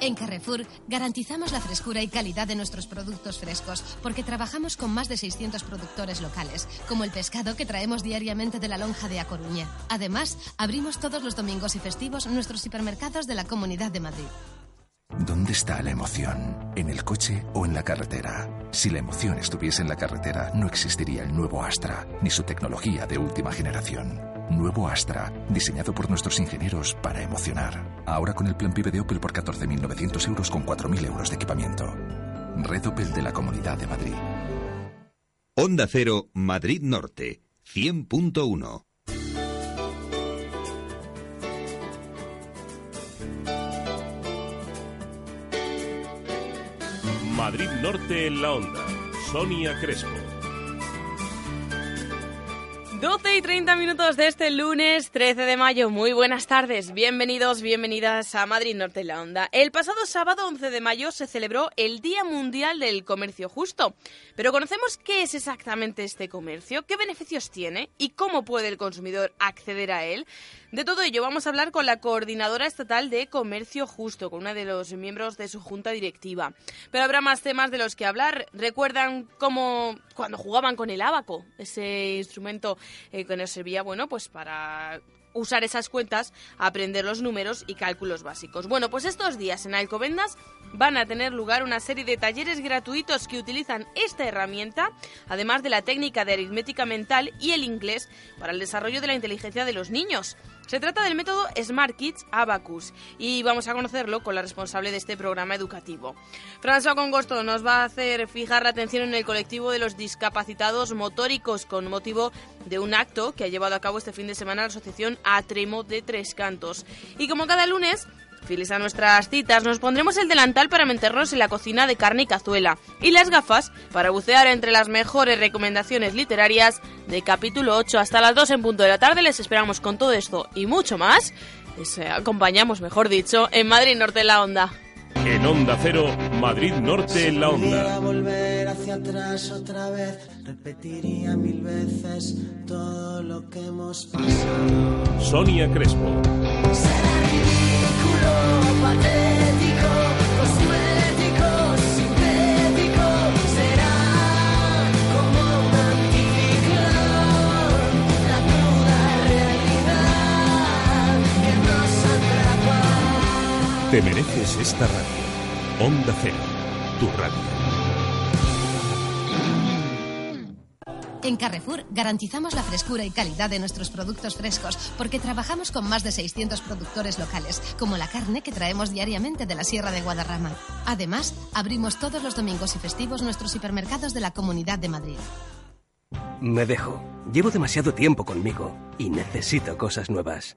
En Carrefour garantizamos la frescura y calidad de nuestros productos frescos porque trabajamos con más de 600 productores locales, como el pescado que traemos diariamente de la lonja de A Coruña. Además, abrimos todos los domingos y festivos nuestros hipermercados de la Comunidad de Madrid. ¿Dónde está la emoción? ¿En el coche o en la carretera? Si la emoción estuviese en la carretera, no existiría el nuevo Astra, ni su tecnología de última generación. Nuevo Astra, diseñado por nuestros ingenieros para emocionar. Ahora con el plan PIB de Opel por 14.900 euros con 4.000 euros de equipamiento. Red Opel de la Comunidad de Madrid. Onda Cero, Madrid Norte, 100.1. Madrid Norte en la onda. Sonia Crespo. 12 y 30 minutos de este lunes 13 de mayo. Muy buenas tardes. Bienvenidos, bienvenidas a Madrid Norte en la Onda. El pasado sábado 11 de mayo se celebró el Día Mundial del Comercio Justo. Pero ¿conocemos qué es exactamente este comercio? ¿Qué beneficios tiene? ¿Y cómo puede el consumidor acceder a él? De todo ello vamos a hablar con la coordinadora estatal de Comercio Justo, con uno de los miembros de su junta directiva. Pero habrá más temas de los que hablar. ¿Recuerdan cómo cuando jugaban con el abaco, ese instrumento eh, que nos servía, bueno, pues para usar esas cuentas, aprender los números y cálculos básicos. Bueno, pues estos días en Alcobendas van a tener lugar una serie de talleres gratuitos que utilizan esta herramienta, además de la técnica de aritmética mental y el inglés para el desarrollo de la inteligencia de los niños. Se trata del método Smart Kids Abacus y vamos a conocerlo con la responsable de este programa educativo. François Congosto nos va a hacer fijar la atención en el colectivo de los discapacitados motóricos con motivo de un acto que ha llevado a cabo este fin de semana la asociación Atremo de Tres Cantos. Y como cada lunes, Fieles a nuestras citas, nos pondremos el delantal para meternos en la cocina de carne y cazuela y las gafas para bucear entre las mejores recomendaciones literarias de capítulo 8 hasta las 2 en punto de la tarde. Les esperamos con todo esto y mucho más. Les eh, acompañamos, mejor dicho, en Madrid Norte en la Onda. En Onda Cero, Madrid Norte en la Onda. volver hacia atrás otra vez, repetiría mil veces todo lo que hemos pasado. Sonia Crespo. Te mereces esta radio. Onda Cero, tu radio. En Carrefour garantizamos la frescura y calidad de nuestros productos frescos porque trabajamos con más de 600 productores locales, como la carne que traemos diariamente de la Sierra de Guadarrama. Además, abrimos todos los domingos y festivos nuestros hipermercados de la Comunidad de Madrid. Me dejo. Llevo demasiado tiempo conmigo y necesito cosas nuevas.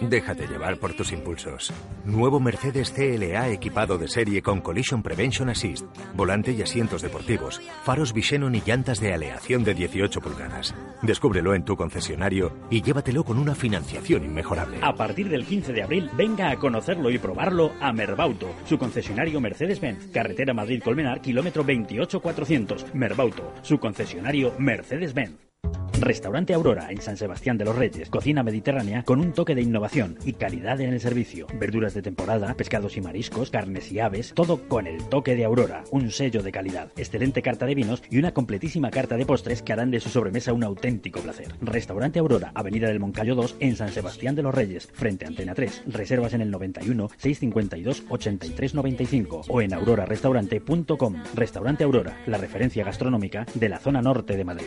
Déjate llevar por tus impulsos. Nuevo Mercedes CLA equipado de serie con Collision Prevention Assist, volante y asientos deportivos, faros Visenon y llantas de aleación de 18 pulgadas. Descúbrelo en tu concesionario y llévatelo con una financiación inmejorable. A partir del 15 de abril, venga a conocerlo y probarlo a Merbauto, su concesionario Mercedes-Benz, carretera Madrid-Colmenar, kilómetro 28400. Merbauto, su concesionario Mercedes-Benz. Restaurante Aurora en San Sebastián de los Reyes. Cocina mediterránea con un toque de innovación y calidad en el servicio. Verduras de temporada, pescados y mariscos, carnes y aves, todo con el toque de Aurora, un sello de calidad. Excelente carta de vinos y una completísima carta de postres que harán de su sobremesa un auténtico placer. Restaurante Aurora, Avenida del Moncayo 2 en San Sebastián de los Reyes, frente a Antena 3. Reservas en el 91 652 83 95 o en aurorarestaurante.com. Restaurante Aurora, la referencia gastronómica de la zona norte de Madrid.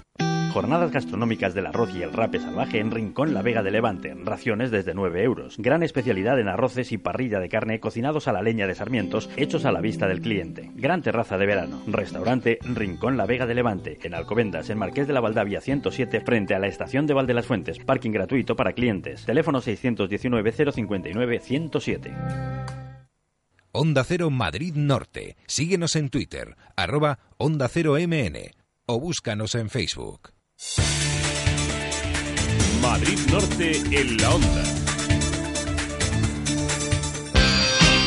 Jornadas gastronómicas del arroz y el rape salvaje en Rincón La Vega de Levante. Raciones desde 9 euros. Gran especialidad en arroces y parrilla de carne cocinados a la leña de sarmientos, hechos a la vista del cliente. Gran terraza de verano. Restaurante Rincón La Vega de Levante. En Alcobendas, en Marqués de la Valdavia 107, frente a la estación de Valde las Fuentes. Parking gratuito para clientes. Teléfono 619 059 107. Onda Cero Madrid Norte. Síguenos en Twitter, arroba Onda Cero MN o búscanos en Facebook. Madrid Norte en la onda.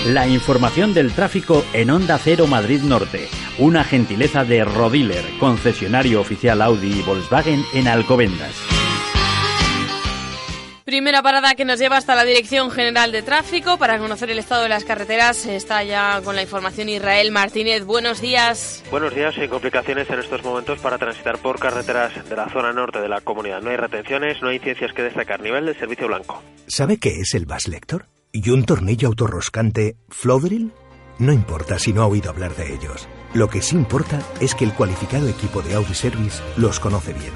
La información del tráfico en Onda Cero Madrid Norte. Una gentileza de Rodiler, concesionario oficial Audi y Volkswagen en Alcobendas. Primera parada que nos lleva hasta la Dirección General de Tráfico para conocer el estado de las carreteras. Está ya con la información Israel Martínez. Buenos días. Buenos días. Sin complicaciones en estos momentos para transitar por carreteras de la zona norte de la comunidad. No hay retenciones, no hay ciencias que destacar. Nivel de servicio blanco. ¿Sabe qué es el Bass Lector? ¿Y un tornillo autorroscante Flodril? No importa si no ha oído hablar de ellos. Lo que sí importa es que el cualificado equipo de Audi Service los conoce bien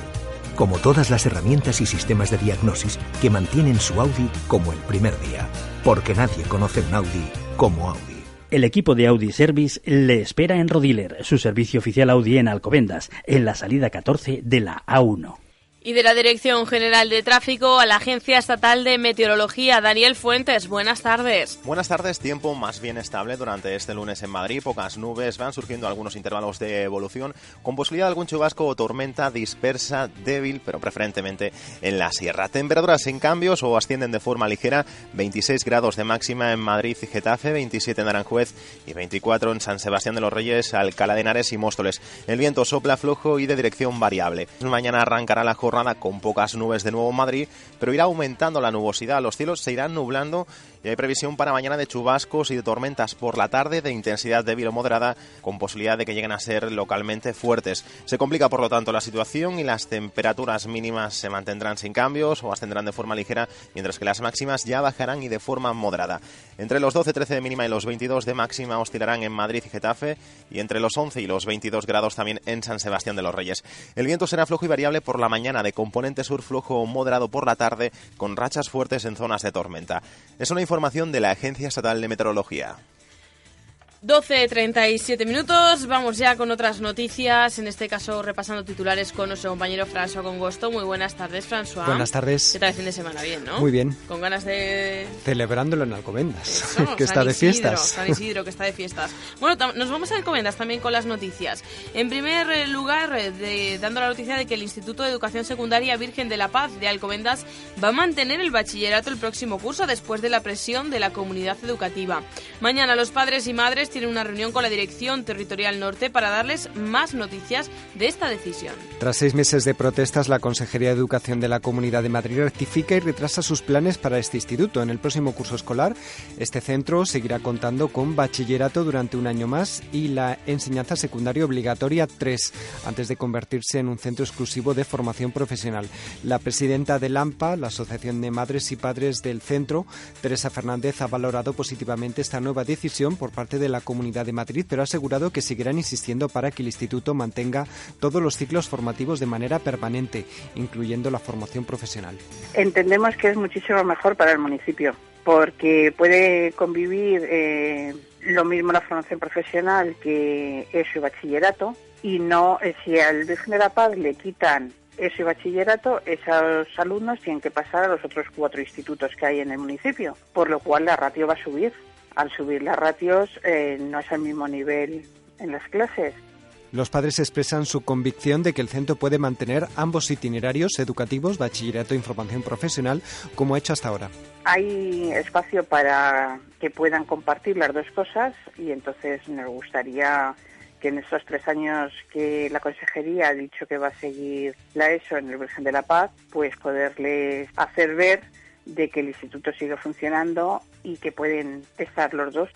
como todas las herramientas y sistemas de diagnosis que mantienen su Audi como el primer día, porque nadie conoce un Audi como Audi. El equipo de Audi Service le espera en Rodiler, su servicio oficial Audi en Alcobendas, en la salida 14 de la A1. Y de la Dirección General de Tráfico a la Agencia Estatal de Meteorología, Daniel Fuentes. Buenas tardes. Buenas tardes. Tiempo más bien estable durante este lunes en Madrid. Pocas nubes, van surgiendo algunos intervalos de evolución, con posibilidad de algún chubasco o tormenta dispersa, débil, pero preferentemente en la sierra. Temperaturas sin cambios o ascienden de forma ligera. 26 grados de máxima en Madrid y Getafe, 27 en Aranjuez y 24 en San Sebastián de los Reyes, Alcalá de Henares y Móstoles. El viento sopla flojo y de dirección variable. Mañana arrancará la jornada con pocas nubes de nuevo en Madrid, pero irá aumentando la nubosidad. Los cielos se irán nublando y hay previsión para mañana de chubascos y de tormentas por la tarde de intensidad débil o moderada, con posibilidad de que lleguen a ser localmente fuertes. Se complica, por lo tanto, la situación y las temperaturas mínimas se mantendrán sin cambios o ascenderán de forma ligera, mientras que las máximas ya bajarán y de forma moderada. Entre los 12-13 de mínima y los 22 de máxima oscilarán en Madrid y Getafe, y entre los 11 y los 22 grados también en San Sebastián de los Reyes. El viento será flojo y variable por la mañana, de componente sur flojo o moderado por la tarde, con rachas fuertes en zonas de tormenta. Es una información de la Agencia Estatal de Meteorología. 12.37 minutos, vamos ya con otras noticias, en este caso repasando titulares con nuestro compañero François Congosto. Muy buenas tardes, François. Buenas tardes. ¿Qué tal el fin de semana? Bien, ¿no? Muy bien. Con ganas de... Celebrándolo en Alcobendas, Eso, que San está de Isidro, fiestas. San Isidro, que está de fiestas. Bueno, nos vamos a Alcobendas también con las noticias. En primer lugar, de- dando la noticia de que el Instituto de Educación Secundaria Virgen de la Paz de Alcobendas va a mantener el bachillerato el próximo curso después de la presión de la comunidad educativa. Mañana los padres y madres tienen una reunión con la Dirección Territorial Norte para darles más noticias de esta decisión. Tras seis meses de protestas, la Consejería de Educación de la Comunidad de Madrid rectifica y retrasa sus planes para este instituto. En el próximo curso escolar, este centro seguirá contando con bachillerato durante un año más y la enseñanza secundaria obligatoria 3, antes de convertirse en un centro exclusivo de formación profesional. La presidenta del AMPA, la Asociación de Madres y Padres del Centro, Teresa Fernández, ha valorado positivamente esta nueva decisión por parte de la Comunidad de Madrid, pero ha asegurado que seguirán insistiendo para que el instituto mantenga todos los ciclos formativos de manera permanente, incluyendo la formación profesional. Entendemos que es muchísimo mejor para el municipio, porque puede convivir eh, lo mismo la formación profesional que su bachillerato, y no, eh, si al Virgen de la Paz le quitan ese bachillerato, esos alumnos tienen que pasar a los otros cuatro institutos que hay en el municipio, por lo cual la ratio va a subir. Al subir las ratios eh, no es al mismo nivel en las clases. Los padres expresan su convicción de que el centro puede mantener ambos itinerarios educativos, bachillerato e información profesional, como ha hecho hasta ahora. Hay espacio para que puedan compartir las dos cosas y entonces nos gustaría que en estos tres años que la consejería ha dicho que va a seguir la ESO en el Virgen de la Paz, pues poderles hacer ver de que el instituto sigue funcionando y que pueden estar los dos.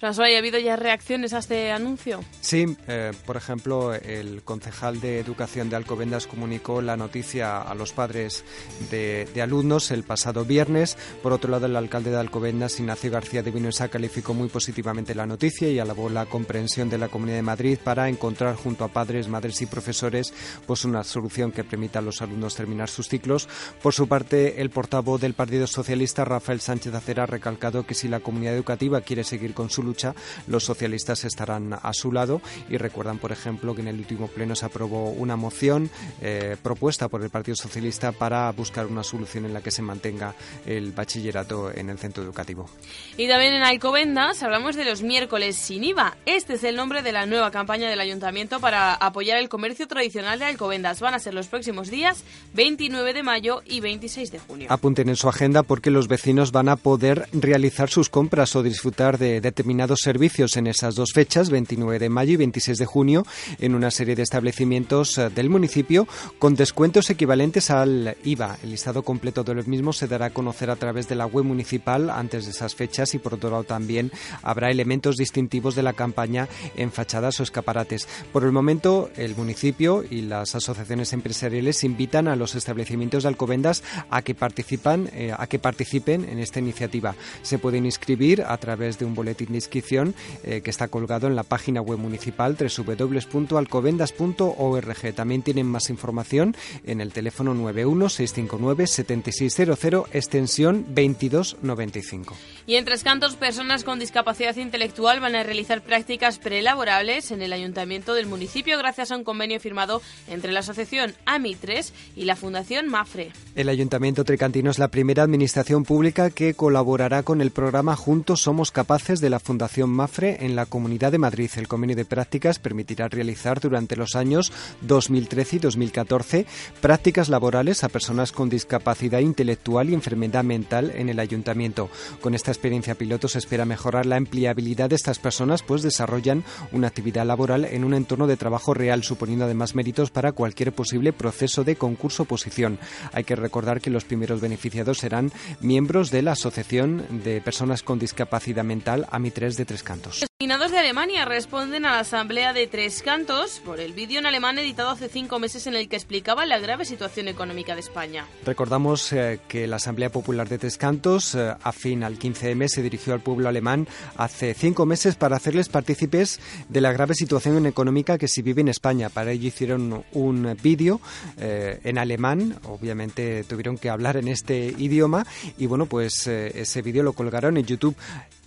François, ¿ha habido ya reacciones a este anuncio? Sí, eh, por ejemplo, el concejal de Educación de Alcobendas comunicó la noticia a los padres de, de, alumnos el pasado viernes. Por otro lado, el alcalde de Alcobendas, Ignacio García de Vinoesa, calificó muy positivamente la noticia y alabó la comprensión de la Comunidad de Madrid para encontrar junto a padres, madres y profesores pues una solución que permita a los alumnos terminar sus ciclos. Por su parte, el portavoz del Partido Socialista, Rafael Sánchez Acera, ha recalcado que si la comunidad educativa quiere seguir con su lucha, los socialistas estarán a su lado y recuerdan, por ejemplo, que en el último pleno se aprobó una moción eh, propuesta por el Partido Socialista para buscar una solución en la que se mantenga el bachillerato en el centro educativo. Y también en Alcobendas hablamos de los miércoles sin IVA. Este es el nombre de la nueva campaña del ayuntamiento para apoyar el comercio tradicional de Alcobendas. Van a ser los próximos días 29 de mayo y 26 de junio. Apunten en su agenda porque los vecinos van a poder realizar sus compras o disfrutar de determinados servicios en esas dos fechas, 29 de mayo y 26 de junio, en una serie de establecimientos eh, del municipio con descuentos equivalentes al IVA. El listado completo de los mismos se dará a conocer a través de la web municipal antes de esas fechas y por otro lado también habrá elementos distintivos de la campaña en fachadas o escaparates. Por el momento, el municipio y las asociaciones empresariales invitan a los establecimientos de Alcobendas a que participan, eh, a que participen en esta iniciativa. Se pueden inscribir a través de un boletín de eh, que está colgado en la página web municipal www.alcobendas.org. También tienen más información en el teléfono 91659-7600, extensión 2295. Y en Tres Cantos, personas con discapacidad intelectual van a realizar prácticas prelaborables en el ayuntamiento del municipio gracias a un convenio firmado entre la asociación AMI3 y la Fundación MAFRE. El ayuntamiento tricantino es la primera administración pública que colaborará con el programa Juntos Somos Capaces de la Fundación MAFRE en la Comunidad de Madrid. El convenio de prácticas permitirá realizar durante los años 2013 y 2014 prácticas laborales a personas con discapacidad intelectual y enfermedad mental en el ayuntamiento. Con esta experiencia piloto se espera mejorar la empleabilidad de estas personas, pues desarrollan una actividad laboral en un entorno de trabajo real, suponiendo además méritos para cualquier posible proceso de concurso oposición. Hay que recordar que los primeros beneficiados serán miembros de la Asociación de Personas con Discapacidad Mental AMI3 de Tres Cantos. Los Destinados de Alemania responden a la Asamblea de Tres Cantos por el vídeo en alemán editado hace cinco meses en el que explicaba la grave situación económica de España. Recordamos eh, que la Asamblea Popular de Tres Cantos, eh, afín al 15M, se dirigió al pueblo alemán hace cinco meses para hacerles partícipes de la grave situación económica que se vive en España. Para ello hicieron un vídeo eh, en alemán, obviamente tuvieron que hablar en este idioma y bueno, pues eh, ese vídeo lo colgaron en YouTube.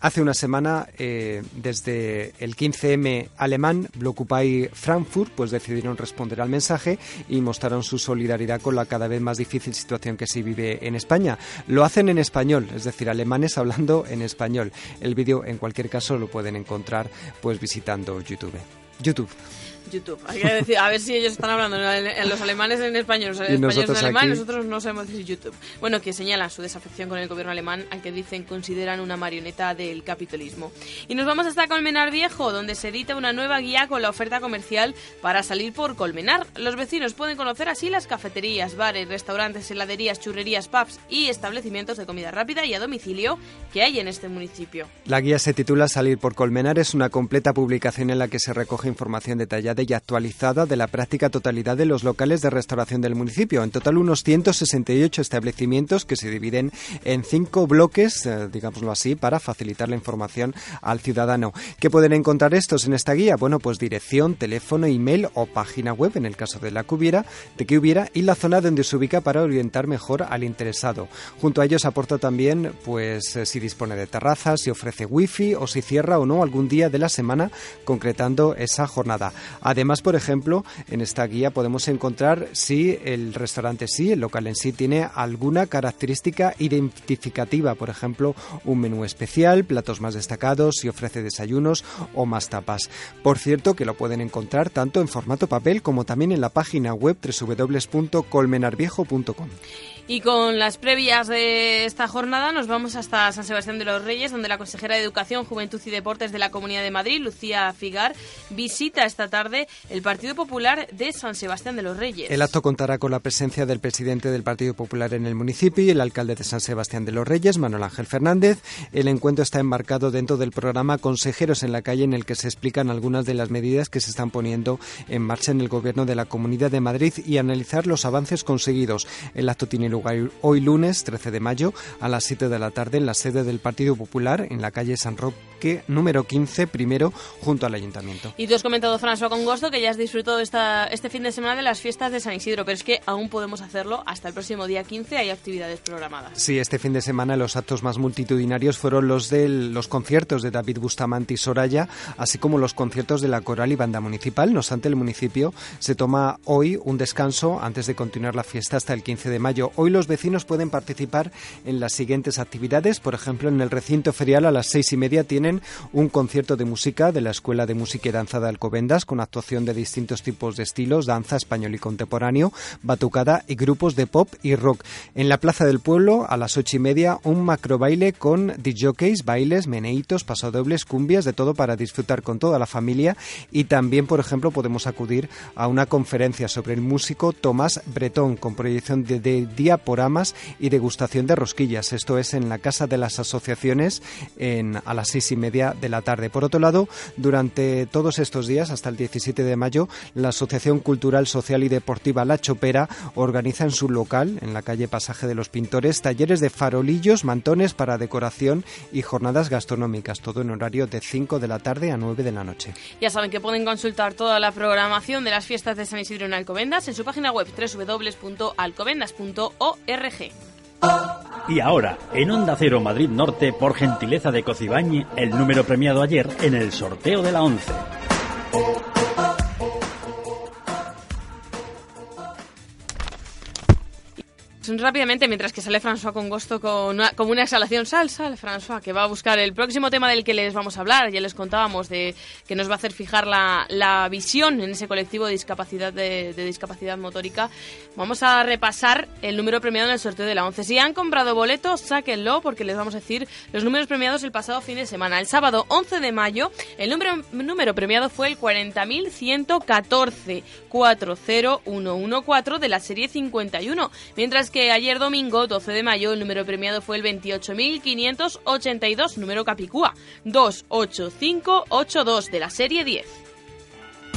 Hace una semana, eh, desde el 15M alemán, Blockupy Frankfurt, pues decidieron responder al mensaje y mostraron su solidaridad con la cada vez más difícil situación que se vive en España. Lo hacen en español, es decir, alemanes hablando en español. El vídeo, en cualquier caso, lo pueden encontrar pues visitando YouTube. YouTube. YouTube. Hay que decir, a ver si ellos están hablando en los alemanes en español, los españoles en alemán, aquí... nosotros no sabemos decir YouTube. Bueno, que señalan su desafección con el gobierno alemán, al que dicen consideran una marioneta del capitalismo. Y nos vamos hasta Colmenar Viejo, donde se edita una nueva guía con la oferta comercial para salir por Colmenar. Los vecinos pueden conocer así las cafeterías, bares, restaurantes, heladerías, churrerías, pubs y establecimientos de comida rápida y a domicilio que hay en este municipio. La guía se titula Salir por Colmenar, es una completa publicación en la que se recoge información detallada y actualizada de la práctica totalidad de los locales de restauración del municipio. En total, unos 168 establecimientos que se dividen en cinco bloques, eh, digámoslo así, para facilitar la información al ciudadano. ¿Qué pueden encontrar estos en esta guía? Bueno, pues dirección, teléfono, email o página web, en el caso de la que hubiera, de que hubiera, y la zona donde se ubica para orientar mejor al interesado. Junto a ellos aporta también, pues, eh, si dispone de terrazas, si ofrece wifi o si cierra o no algún día de la semana, concretando esa jornada. Además, por ejemplo, en esta guía podemos encontrar si el restaurante sí, el local en sí, tiene alguna característica identificativa, por ejemplo, un menú especial, platos más destacados, si ofrece desayunos o más tapas. Por cierto, que lo pueden encontrar tanto en formato papel como también en la página web www.colmenarviejo.com. Y con las previas de esta jornada nos vamos hasta San Sebastián de los Reyes, donde la consejera de Educación, Juventud y Deportes de la Comunidad de Madrid, Lucía Figar, visita esta tarde el Partido Popular de San Sebastián de los Reyes. El acto contará con la presencia del presidente del Partido Popular en el municipio y el alcalde de San Sebastián de los Reyes, Manuel Ángel Fernández. El encuentro está enmarcado dentro del programa Consejeros en la calle, en el que se explican algunas de las medidas que se están poniendo en marcha en el gobierno de la Comunidad de Madrid y analizar los avances conseguidos. El acto tiene lugar hoy lunes 13 de mayo a las 7 de la tarde en la sede del Partido Popular en la calle San Roque número 15, primero, junto al Ayuntamiento. Y tú has comentado, François Congosto, que ya has disfrutado esta, este fin de semana de las fiestas de San Isidro, pero es que aún podemos hacerlo hasta el próximo día 15, hay actividades programadas. Sí, este fin de semana los actos más multitudinarios fueron los de los conciertos de David Bustamante y Soraya, así como los conciertos de la Coral y Banda Municipal. No obstante, el municipio se toma hoy un descanso antes de continuar la fiesta hasta el 15 de mayo. Hoy los vecinos pueden participar en las siguientes actividades. Por ejemplo, en el recinto ferial a las seis y media tienen un concierto de música de la Escuela de Música y Danza de Alcobendas con actuación de distintos tipos de estilos, danza español y contemporáneo, batucada y grupos de pop y rock. En la Plaza del Pueblo a las ocho y media un macro baile con DJs, bailes, meneitos, pasodobles, cumbias, de todo para disfrutar con toda la familia y también, por ejemplo, podemos acudir a una conferencia sobre el músico Tomás Bretón con proyección de, de diaporamas y degustación de rosquillas. Esto es en la Casa de las Asociaciones en, a las seis y media de la tarde. Por otro lado, durante todos estos días, hasta el 17 de mayo, la Asociación Cultural, Social y Deportiva La Chopera organiza en su local, en la calle Pasaje de los Pintores, talleres de farolillos, mantones para decoración y jornadas gastronómicas, todo en horario de 5 de la tarde a 9 de la noche. Ya saben que pueden consultar toda la programación de las fiestas de San Isidro en Alcobendas en su página web www.alcobendas.org. Y ahora, en Onda Cero Madrid Norte, por gentileza de Cocibañi, el número premiado ayer en el sorteo de la 11. Rápidamente, mientras que sale François con gusto con una, como una exhalación, sal, François, que va a buscar el próximo tema del que les vamos a hablar. Ya les contábamos de que nos va a hacer fijar la, la visión en ese colectivo de discapacidad de, discapacidad motórica. Vamos a repasar el número premiado en el sorteo de la 11. Si han comprado boletos, sáquenlo porque les vamos a decir los números premiados el pasado fin de semana. El sábado 11 de mayo, el número, número premiado fue el 40.114 40114 de la serie 51, mientras que ayer domingo, 12 de mayo, el número premiado fue el 28.582, número Capicúa, 28582 de la serie 10.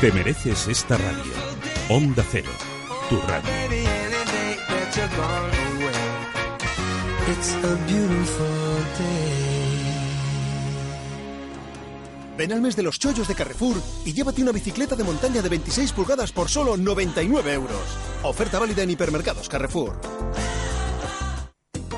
Te mereces esta radio. Onda Cero, tu radio. Ven al mes de los chollos de Carrefour y llévate una bicicleta de montaña de 26 pulgadas por solo 99 euros. Oferta válida en hipermercados Carrefour.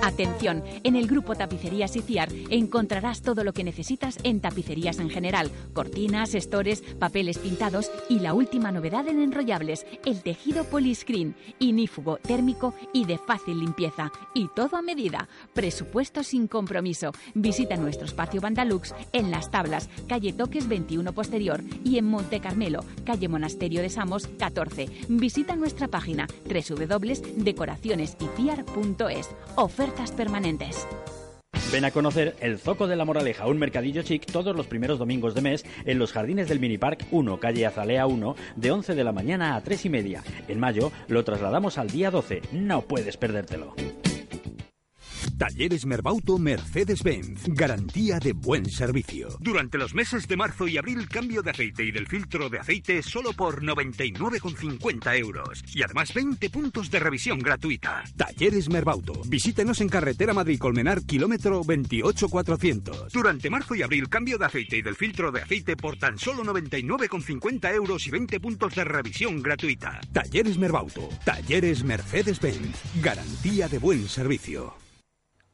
Atención, en el grupo Tapicerías Iciar encontrarás todo lo que necesitas en tapicerías en general, cortinas, estores, papeles pintados y la última novedad en enrollables, el tejido poliscreen, inífugo, térmico y de fácil limpieza. Y todo a medida. Presupuesto sin compromiso. Visita nuestro espacio Bandalux en Las Tablas, calle Toques 21 Posterior y en Monte Carmelo, calle Monasterio de Samos 14. Visita nuestra página www.decoracionesiciar.es. Permanentes. Ven a conocer el Zoco de la Moraleja, un mercadillo chic todos los primeros domingos de mes en los jardines del Mini Park 1, calle Azalea 1, de 11 de la mañana a 3 y media. En mayo lo trasladamos al día 12. No puedes perdértelo. Talleres Merbauto Mercedes-Benz. Garantía de buen servicio. Durante los meses de marzo y abril, cambio de aceite y del filtro de aceite solo por 99,50 euros. Y además 20 puntos de revisión gratuita. Talleres Merbauto. Visítenos en carretera Madrid-Colmenar, kilómetro 28400. Durante marzo y abril, cambio de aceite y del filtro de aceite por tan solo 99,50 euros y 20 puntos de revisión gratuita. Talleres Merbauto. Talleres Mercedes-Benz. Garantía de buen servicio.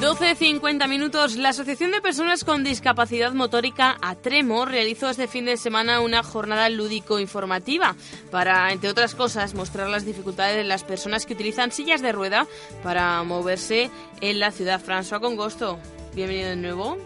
12.50 minutos. La Asociación de Personas con Discapacidad Motórica Atremo realizó este fin de semana una jornada lúdico-informativa para, entre otras cosas, mostrar las dificultades de las personas que utilizan sillas de rueda para moverse en la ciudad. François Congosto, bienvenido de nuevo.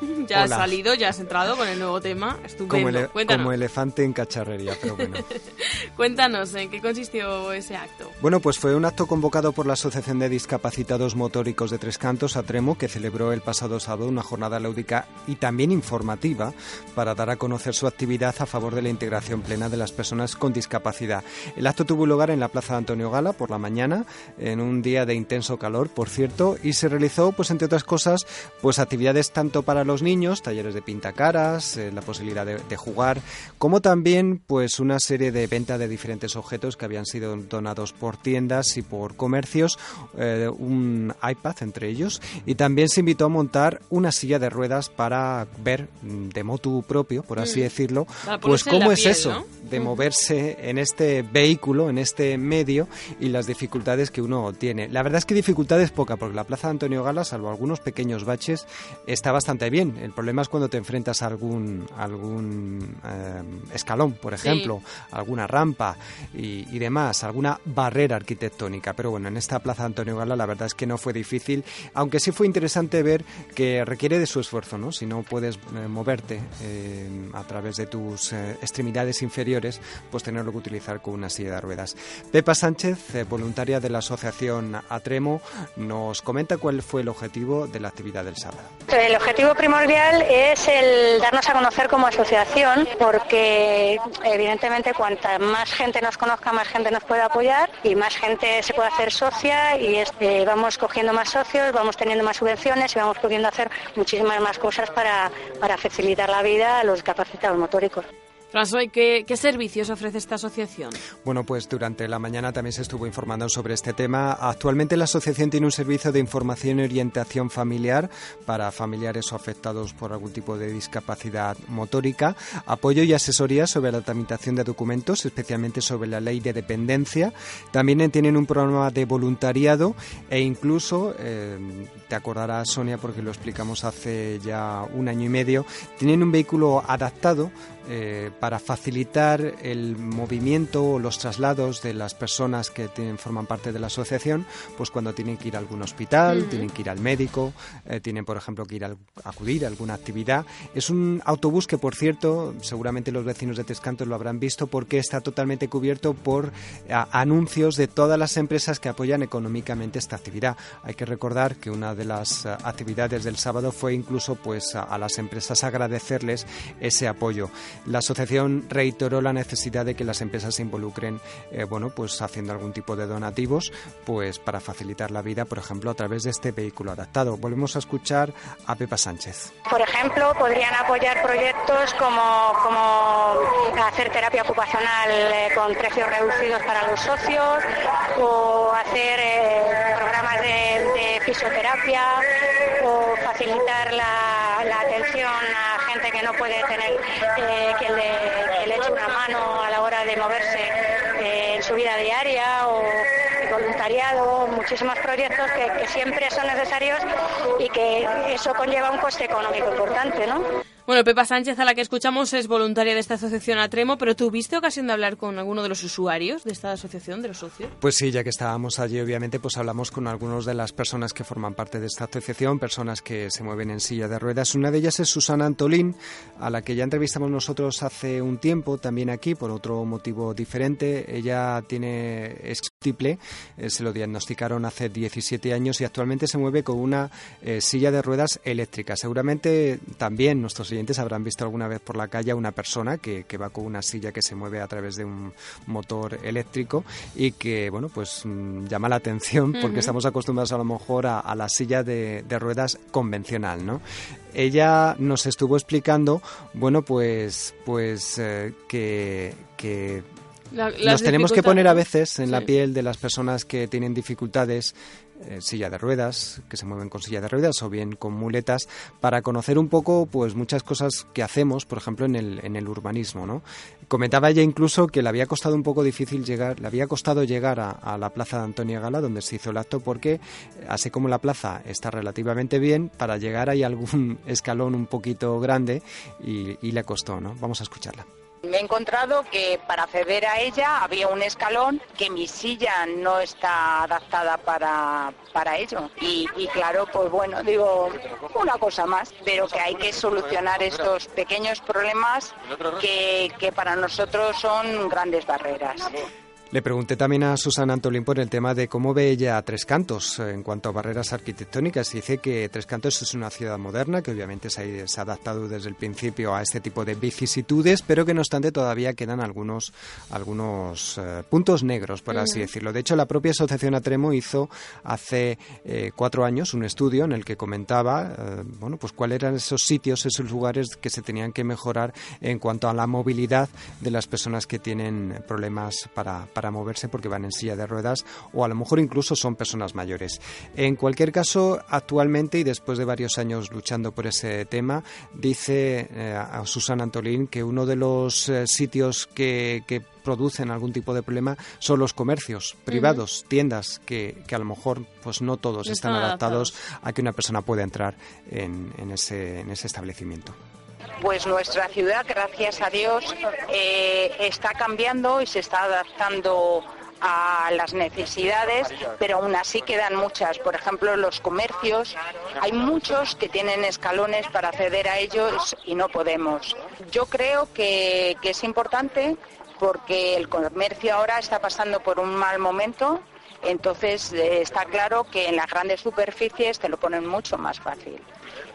Ya has Hola. salido, ya has entrado con el nuevo tema. Como, Estupendo. ele- Cuéntanos. como elefante en cacharrería, pero bueno. Cuéntanos, ¿en qué consistió ese acto? Bueno, pues fue un acto convocado por la Asociación de Discapacitados Motóricos de Tres Cantos, Atremo, que celebró el pasado sábado una jornada lúdica y también informativa para dar a conocer su actividad a favor de la integración plena de las personas con discapacidad. El acto tuvo lugar en la Plaza de Antonio Gala por la mañana, en un día de intenso calor, por cierto, y se realizó, pues entre otras cosas, pues actividades tanto para los niños, talleres de pintacaras, eh, la posibilidad de, de jugar, como también pues una serie de venta de diferentes objetos que habían sido donados por tiendas y por comercios, eh, un iPad entre ellos, y también se invitó a montar una silla de ruedas para ver mm, de motu propio, por así Mm. decirlo, pues cómo es piel, eso ¿no? de moverse en este vehículo, en este medio y las dificultades que uno tiene. La verdad es que dificultades poca, porque la Plaza de Antonio Gala, salvo algunos pequeños baches, está bastante bien. El problema es cuando te enfrentas a algún, algún eh, escalón, por Sí. ejemplo, alguna rampa y, y demás, alguna barrera arquitectónica. Pero bueno, en esta Plaza Antonio Gala la verdad es que no fue difícil, aunque sí fue interesante ver que requiere de su esfuerzo, ¿no? Si no puedes eh, moverte eh, a través de tus eh, extremidades inferiores, pues tenerlo que utilizar con una silla de ruedas. Pepa Sánchez, eh, voluntaria de la asociación Atremo, nos comenta cuál fue el objetivo de la actividad del sábado. El objetivo primordial es el darnos a conocer como asociación, porque evidentemente cuanta más gente nos conozca, más gente nos puede apoyar y más gente se puede hacer socia y este, vamos cogiendo más socios, vamos teniendo más subvenciones y vamos pudiendo hacer muchísimas más cosas para, para facilitar la vida a los discapacitados motóricos. François, ¿y ¿qué, ¿qué servicios ofrece esta asociación? Bueno, pues durante la mañana también se estuvo informando sobre este tema. Actualmente la asociación tiene un servicio de información y orientación familiar para familiares o afectados por algún tipo de discapacidad motórica, apoyo y asesoría sobre la tramitación de documentos, especialmente sobre la ley de dependencia. También tienen un programa de voluntariado e incluso, eh, te acordarás Sonia porque lo explicamos hace ya un año y medio, tienen un vehículo adaptado eh, para facilitar el movimiento o los traslados de las personas que tienen, forman parte de la asociación, pues cuando tienen que ir a algún hospital, Ujú. tienen que ir al médico, eh, tienen, por ejemplo, que ir a acudir a alguna actividad. Es un autobús que, por cierto, seguramente los vecinos de Tescantos lo habrán visto porque está totalmente cubierto por a- anuncios de todas las empresas que apoyan económicamente esta actividad. Hay que recordar que una de las eh, actividades del sábado fue incluso pues a, las empresas agradecerles ese apoyo. La asociación reiteró la necesidad de que las empresas se involucren, eh, bueno, pues haciendo algún tipo de donativos, pues para facilitar la vida, por ejemplo, a través de este vehículo adaptado. Volvemos a escuchar a Pepa Sánchez. Por ejemplo, podrían apoyar proyectos como, como hacer terapia ocupacional eh, con precios reducidos para los socios o hacer fisioterapia o facilitar la, atención a gente que no puede tener eh, que le eche una mano a la hora de moverse eh, en su vida diaria o voluntariado, muchísimos proyectos que, que siempre son necesarios y que eso conlleva un coste económico importante, ¿no? Bueno, Pepa Sánchez, a la que escuchamos, es voluntaria de esta asociación Atremo, pero ¿tuviste ocasión de hablar con alguno de los usuarios de esta asociación, de los socios? Pues sí, ya que estábamos allí, obviamente, pues hablamos con algunos de las personas que forman parte de esta asociación, personas que se mueven en silla de ruedas. Una de ellas es Susana Antolín, a la que ya entrevistamos nosotros hace un tiempo, también aquí, por otro motivo diferente. Ella tiene es eh, se lo diagnosticaron hace 17 años y actualmente se mueve con una eh, silla de ruedas eléctrica. Seguramente también nuestros oyentes habrán visto alguna vez por la calle a una persona que, que va con una silla que se mueve a través de un motor eléctrico y que, bueno, pues mm, llama la atención porque estamos acostumbrados a lo mejor a, a la silla de, de ruedas convencional, ¿no? Ella nos estuvo explicando, bueno, pues, pues eh, que, que La- las nos tenemos que poner a veces en la piel de las personas que tienen dificultades eh, silla de ruedas, que se mueven con silla de ruedas o bien con muletas, para conocer un poco pues muchas cosas que hacemos, por ejemplo, en el, en el urbanismo, ¿no? Comentaba ella incluso que le había costado un poco difícil llegar, le había costado llegar a, la plaza de Antonia Gala, donde se hizo el acto, porque así como la plaza está relativamente bien, para llegar hay algún escalón un poquito grande y, y le costó, ¿no? Vamos a escucharla. Me he encontrado que para acceder a ella había un escalón que mi silla no está adaptada para, para ello. Y, claro, pues bueno, digo, una cosa más, pero que hay que solucionar estos pequeños problemas que, que para nosotros son grandes barreras. Le pregunté también a Susana Antolín por el tema de cómo ve ella a Tres Cantos eh, en cuanto a barreras arquitectónicas. Dice que Tres Cantos es una ciudad moderna que obviamente se ha, adaptado desde el principio a este tipo de vicisitudes, pero que no obstante todavía quedan algunos, algunos eh, puntos negros, por así decirlo. De hecho, la propia Asociación Atremo hizo hace eh, cuatro años un estudio en el que comentaba eh, bueno, pues cuáles eran esos sitios, esos lugares que se tenían que mejorar en cuanto a la movilidad de las personas que tienen problemas para, para moverse porque van en silla de ruedas o a lo mejor incluso son personas mayores. En cualquier caso, actualmente y después de varios años luchando por ese tema, dice eh, a Susana Antolín que uno de los eh, sitios que, que producen algún tipo de problema son los comercios privados, tiendas que, que a lo mejor pues no todos No están adaptados a que una persona pueda entrar en, en ese, en ese establecimiento. Pues nuestra ciudad, gracias a Dios, eh, está cambiando y se está adaptando a las necesidades, pero aún así quedan muchas. Por ejemplo, los comercios, hay muchos que tienen escalones para acceder a ellos y no podemos. Yo creo que, que es importante porque el comercio ahora está pasando por un mal momento. Entonces eh, está claro que en las grandes superficies te lo ponen mucho más fácil.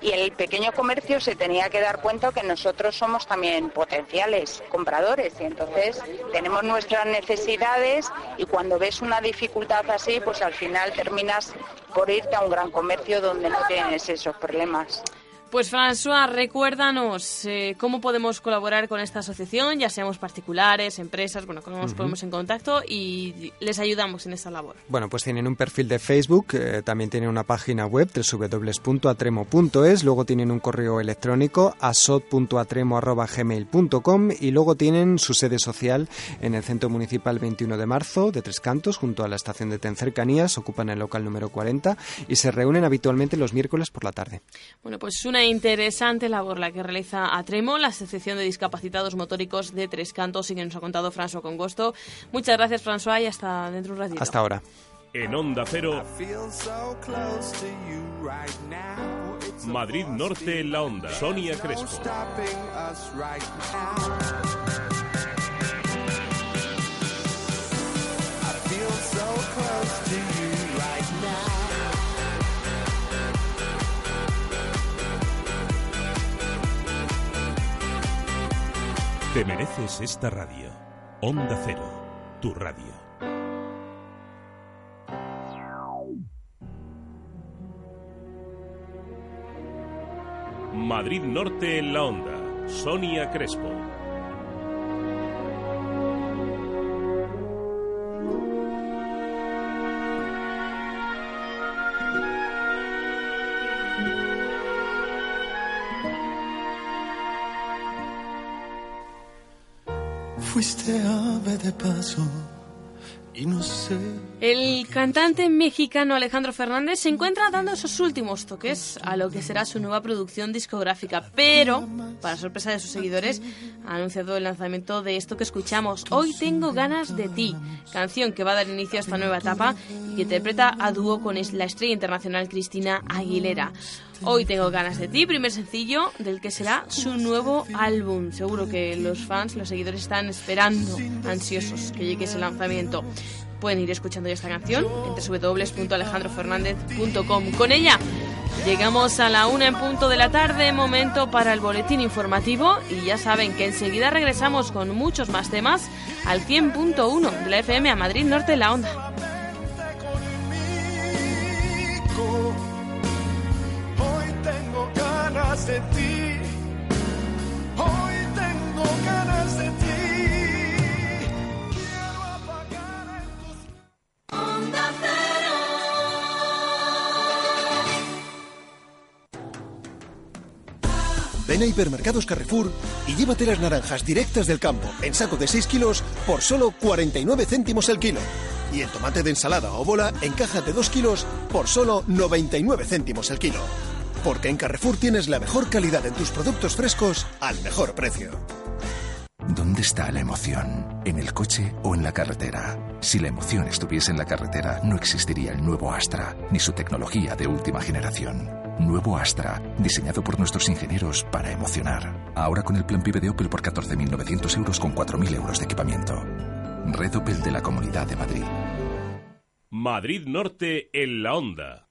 Y el pequeño comercio se tenía que dar cuenta que nosotros somos también potenciales compradores y entonces tenemos nuestras necesidades y cuando ves una dificultad así, pues al final terminas por irte a un gran comercio donde no tienes esos problemas. Pues François, recuérdanos eh, cómo podemos colaborar con esta asociación, ya seamos particulares, empresas, bueno, cómo nos ponemos en contacto y les ayudamos en esta labor. Bueno, pues tienen un perfil de Facebook, eh, también tienen una página web www.atremo.es, luego tienen un correo electrónico asot.atremo.gmail.com y luego tienen su sede social en el Centro Municipal 21 de Marzo de Tres Cantos, junto a la estación de Ten Cercanías, ocupan el local número 40 y se reúnen habitualmente los miércoles por la tarde. Bueno, pues una interesante labor la que realiza Atremo, la Asociación de Discapacitados Motóricos de Tres Cantos, y que nos ha contado François con gusto. Muchas gracias, François, y hasta dentro de un ratito. Hasta ahora. En Onda Cero, Madrid Norte en la Onda. Sonia Crespo. Te mereces esta radio. Onda Cero, tu radio. Madrid Norte en la Onda. Sonia Crespo. Fuiste ave de paso y no sé. El cantante mexicano Alejandro Fernández se encuentra dando esos últimos toques a lo que será su nueva producción discográfica, pero, para sorpresa de sus seguidores, ha anunciado el lanzamiento de esto que escuchamos, Hoy tengo ganas de ti, canción que va a dar inicio a esta nueva etapa y que interpreta a dúo con la estrella internacional Cristina Aguilera. Hoy tengo ganas de ti, primer sencillo del que será su nuevo álbum. Seguro que los fans, los seguidores están esperando, ansiosos que llegue ese lanzamiento. Pueden ir escuchando ya esta canción en www.alejandrofernández.com. Con ella llegamos a la una en punto de la tarde, momento para el boletín informativo y ya saben que enseguida regresamos con muchos más temas al 100.1 de la FM a Madrid Norte la Onda. De ti. Hoy tengo ganas de ti. Quiero apagar en tus... Onda cero. Ven a Hipermercados Carrefour y llévate las naranjas directas del campo en saco de 6 kilos por solo 49 céntimos el kilo. Y el tomate de ensalada o bola en caja de 2 kilos por solo 99 céntimos el kilo. Porque en Carrefour tienes la mejor calidad en tus productos frescos al mejor precio. ¿Dónde está la emoción? ¿En el coche o en la carretera? Si la emoción estuviese en la carretera, no existiría el nuevo Astra, ni su tecnología de última generación. Nuevo Astra, diseñado por nuestros ingenieros para emocionar. Ahora con el plan PIB de Opel por 14.900 euros con 4.000 euros de equipamiento. Red Opel de la Comunidad de Madrid. Madrid Norte en la onda.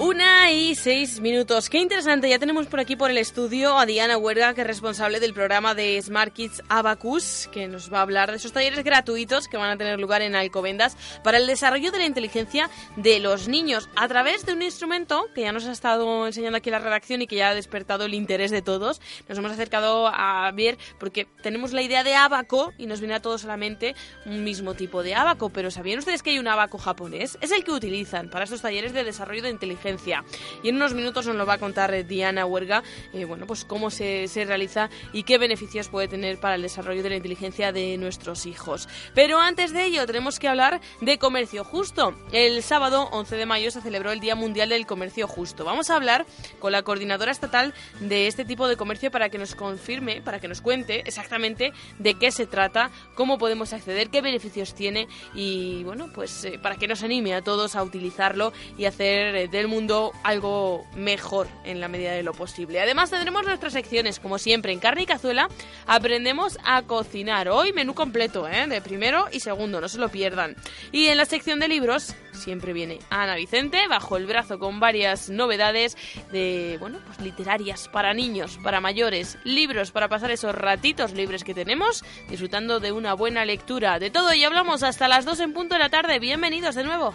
Una y seis minutos. Qué interesante. Ya tenemos por aquí por el estudio a Diana Huerga, que es responsable del programa de Smart Kids Abacus, que nos va a hablar de esos talleres gratuitos que van a tener lugar en Alcobendas para el desarrollo de la inteligencia de los niños a través de un instrumento que ya nos ha estado enseñando aquí la redacción y que ya ha despertado el interés de todos. Nos hemos acercado a ver porque tenemos la idea de abaco y nos viene a todos solamente un mismo tipo de abaco, pero ¿sabían ustedes que hay un abaco japonés? Es el que utilizan para estos talleres de desarrollo de inteligencia y en unos minutos nos lo va a contar eh, Diana Huerga, eh, bueno, pues cómo se, se realiza y qué beneficios puede tener para el desarrollo de la inteligencia de nuestros hijos. Pero antes de ello tenemos que hablar de comercio justo. El sábado 11 de mayo se celebró el Día Mundial del Comercio Justo. Vamos a hablar con la coordinadora estatal de este tipo de comercio para que nos confirme, para que nos cuente exactamente de qué se trata, cómo podemos acceder, qué beneficios tiene y bueno, pues eh, para que nos anime a todos a utilizarlo y hacer del mundo algo mejor en la medida de lo posible. Además tendremos nuestras secciones, como siempre, en carne y cazuela aprendemos a cocinar. Hoy menú completo, ¿eh? de primero y segundo, no se lo pierdan. Y en la sección de libros siempre viene Ana Vicente bajo el brazo con varias novedades de, bueno, pues literarias para niños, para mayores, libros para pasar esos ratitos libres que tenemos, disfrutando de una buena lectura. De todo y hablamos hasta las 2 en punto de la tarde. Bienvenidos de nuevo.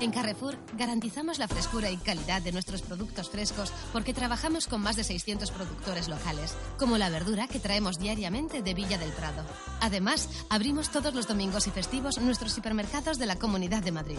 En Carrefour garantizamos la frescura y calidad de nuestros productos frescos porque trabajamos con más de 600 productores locales, como la verdura que traemos diariamente de Villa del Prado. Además, abrimos todos los domingos y festivos nuestros hipermercados de la Comunidad de Madrid.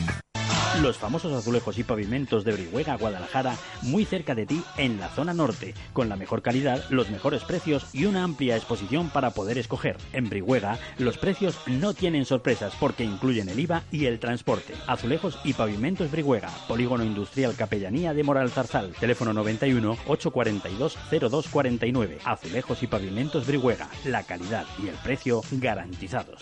Los famosos azulejos y pavimentos de Brihuega, Guadalajara, muy cerca de ti en la zona norte, con la mejor calidad, los mejores precios y una amplia exposición para poder escoger. En Brihuega, los precios no tienen sorpresas porque incluyen el IVA y el transporte. Azulejos y pavimentos Brihuega, Polígono Industrial Capellanía de Moral Zarzal, teléfono 91 842 0249. Azulejos y pavimentos Brihuega, la calidad y el precio garantizados.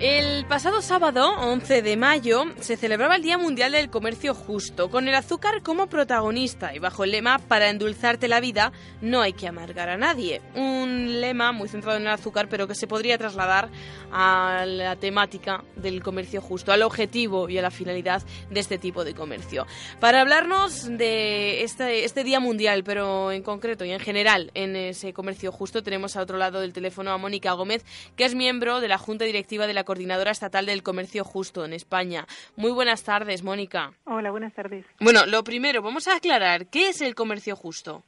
El pasado sábado, 11 de mayo, se celebraba el Día Mundial del Comercio Justo, con el azúcar como protagonista y bajo el lema Para endulzarte la vida, no hay que amargar a nadie. Un lema muy centrado en el azúcar, pero que se podría trasladar a la temática del comercio justo, al objetivo y a la finalidad de este tipo de comercio. Para hablarnos de este, este Día Mundial, pero en concreto y en general en ese comercio justo, tenemos a otro lado del teléfono a Mónica Gómez, que es miembro de la Junta Directiva de la Coordinadora Estatal del Comercio Justo en España. Muy buenas tardes, Mónica. Hola, buenas tardes. Bueno, lo primero, vamos a aclarar, ¿qué es el comercio justo?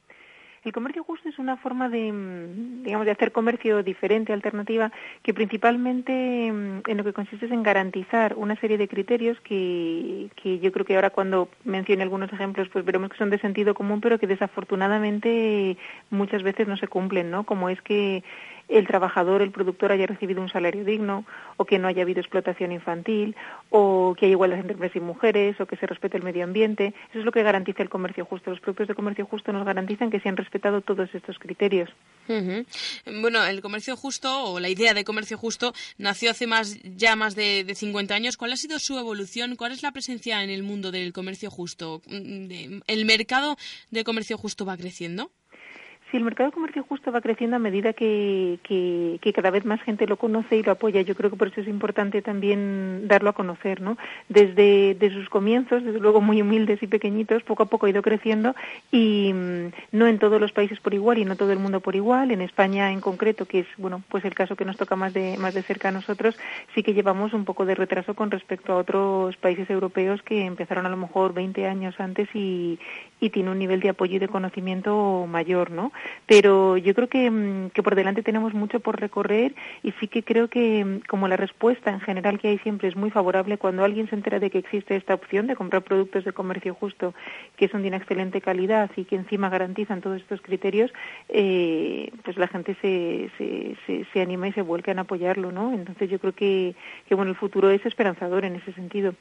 El comercio justo es una forma de, mm, digamos, de hacer comercio diferente, alternativa, que principalmente mm, en lo que consiste es en garantizar una serie de criterios que, que yo creo que ahora cuando mencione algunos ejemplos, pues veremos que son de sentido común, pero que desafortunadamente muchas veces no se cumplen, ¿no? Como es que el trabajador, el productor haya recibido un salario digno, o que no haya habido explotación infantil, o que haya igualdad entre hombres y mujeres, o que se respete el medio ambiente. Eso es lo que garantiza el comercio justo. Los productos de comercio justo nos garantizan que se han respetado todos estos criterios. Bueno, el comercio justo o la idea de comercio justo nació hace más ya más de, de 50 años. ¿Cuál ha sido su evolución? ¿Cuál es la presencia en el mundo del comercio justo? Mm, ¿El mercado de comercio justo va creciendo? Sí, el mercado de comercio justo va creciendo a medida que, cada vez más gente lo conoce y lo apoya. Yo creo que por eso es importante también darlo a conocer, ¿no? Desde, desde sus comienzos, desde luego muy humildes y pequeñitos, poco a poco ha ido creciendo y mm, no en todos los países por igual y no todo el mundo por igual. En España en concreto, que es, bueno, pues el caso que nos toca más de, más de cerca a nosotros, sí que llevamos un poco de retraso con respecto a otros países europeos que empezaron a lo mejor 20 años antes y, y tiene un nivel de apoyo y de conocimiento mayor, ¿no? Pero yo creo que, mm, que por delante tenemos mucho por recorrer y sí que creo que mm, como la respuesta en general que hay siempre es muy favorable cuando alguien se entera de que existe esta opción de comprar productos de comercio justo que son de una excelente calidad y que encima garantizan todos estos criterios, eh, pues la gente se, se, se, se anima y se vuelca en apoyarlo, ¿no? Entonces yo creo que, que bueno, el futuro es esperanzador en ese sentido.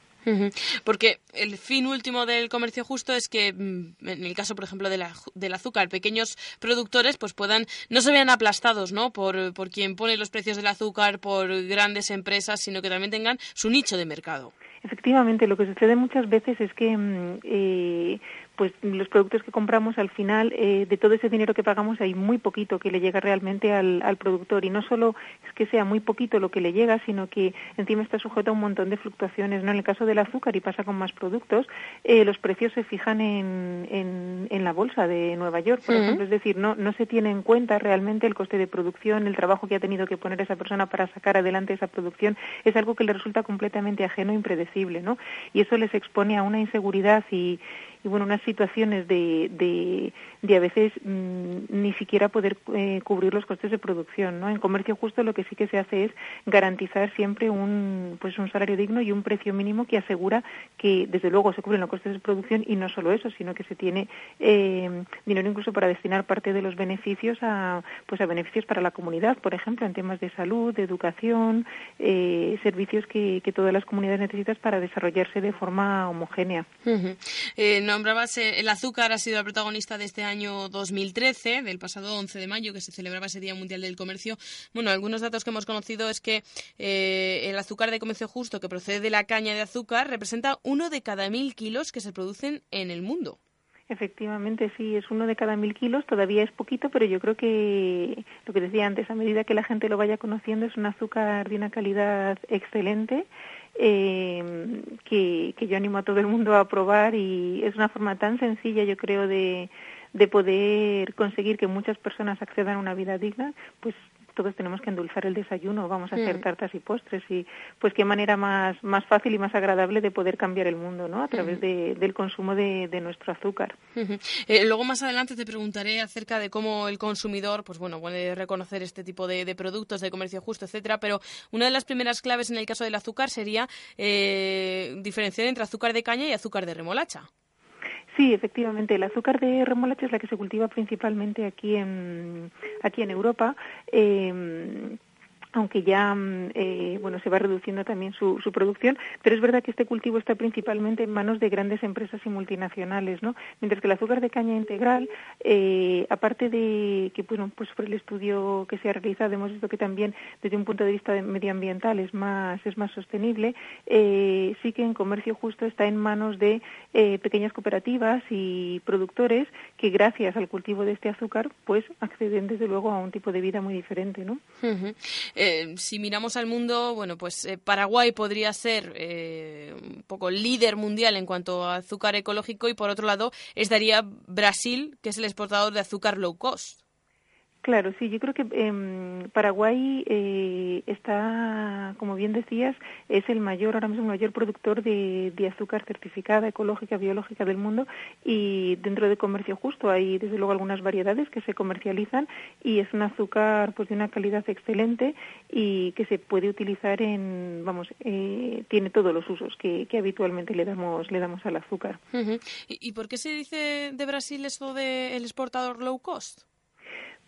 Porque el fin último del comercio justo es que, mm, en el caso, por ejemplo, del azúcar, pequeños productores pues puedan no se vean aplastados, ¿no? Por, por quien pone los precios del azúcar, por grandes empresas, sino que también tengan su nicho de mercado. Efectivamente, lo que sucede muchas veces es que mm, eh, pues los productos que compramos al final eh, de todo ese dinero que pagamos hay muy poquito que le llega realmente al, al productor y no solo es que sea muy poquito lo que le llega, sino que encima está sujeto a un montón de fluctuaciones. ¿no? En el caso del azúcar y pasa con más productos, eh, los precios se fijan en, en, en la bolsa de Nueva York, por ejemplo, es decir, no, no se tiene en cuenta realmente el coste de producción, el trabajo que ha tenido que poner esa persona para sacar adelante esa producción, es algo que le resulta completamente ajeno e impredecible, ¿no? Y eso les expone a una inseguridad y, y bueno, unas situaciones de, de, a veces mm, ni siquiera poder eh, cubrir los costes de producción, ¿no? En comercio justo lo que sí que se hace es garantizar siempre un pues un salario digno y un precio mínimo que asegura que desde luego se cubren los costes de producción y no solo eso, sino que se tiene eh, dinero incluso para destinar parte de los beneficios a pues a beneficios para la comunidad, por ejemplo, en temas de salud, de educación, eh, servicios que, que todas las comunidades necesitan para desarrollarse de forma homogénea. Nombrabas eh, el azúcar ha sido el protagonista de este año 2013, del pasado 11 de mayo, que se celebraba ese Día Mundial del Comercio. Bueno, algunos datos que hemos conocido es que eh, el azúcar de comercio justo, que procede de la caña de azúcar, representa uno de cada mil kilos que se producen en el mundo. Efectivamente, sí, es uno de cada mil kilos, todavía es poquito, pero yo creo que lo que decía antes, a medida que la gente lo vaya conociendo, es un azúcar de una calidad excelente eh, que, yo animo a todo el mundo a probar y es una forma tan sencilla, yo creo, de, de poder conseguir que muchas personas accedan a una vida digna, pues todos tenemos que endulzar el desayuno, vamos a hacer Mm. tartas y postres y pues qué manera más, más fácil y más agradable de poder cambiar el mundo, ¿no? A través de, del consumo de, de nuestro azúcar. Eh, luego más adelante te preguntaré acerca de cómo el consumidor, pues bueno, puede reconocer este tipo de, de productos de comercio justo, etcétera. Pero una de las primeras claves en el caso del azúcar sería eh, diferenciar entre azúcar de caña y azúcar de remolacha. Sí, efectivamente. El azúcar de remolacha es la que se cultiva principalmente aquí en aquí en Europa. eh, aunque ya mm, eh, bueno se va reduciendo también su, su producción, pero es verdad que este cultivo está principalmente en manos de grandes empresas y multinacionales, ¿no? Mientras que el azúcar de caña integral, eh, aparte de que bueno pues por el estudio que se ha realizado hemos visto que también desde un punto de vista medioambiental es más es más sostenible, eh, sí que en comercio justo está en manos de eh, pequeñas cooperativas y productores que gracias al cultivo de este azúcar pues acceden desde luego a un tipo de vida muy diferente, ¿no? Eh, si miramos al mundo, bueno, pues eh, Paraguay podría ser eh, un poco líder mundial en cuanto a azúcar ecológico y por otro lado estaría Brasil, que es el exportador de azúcar low cost. Claro, sí, yo creo que em, Paraguay eh, está, como bien decías, es el mayor, ahora mismo el mayor productor de, de azúcar certificada, ecológica, biológica del mundo y dentro de comercio justo hay desde luego algunas variedades que se comercializan y es un azúcar pues de una calidad excelente y que se puede utilizar en, vamos, eh, tiene todos los usos que, que habitualmente le damos, le damos al azúcar. ¿Y, por qué se dice de Brasil eso de el exportador low cost?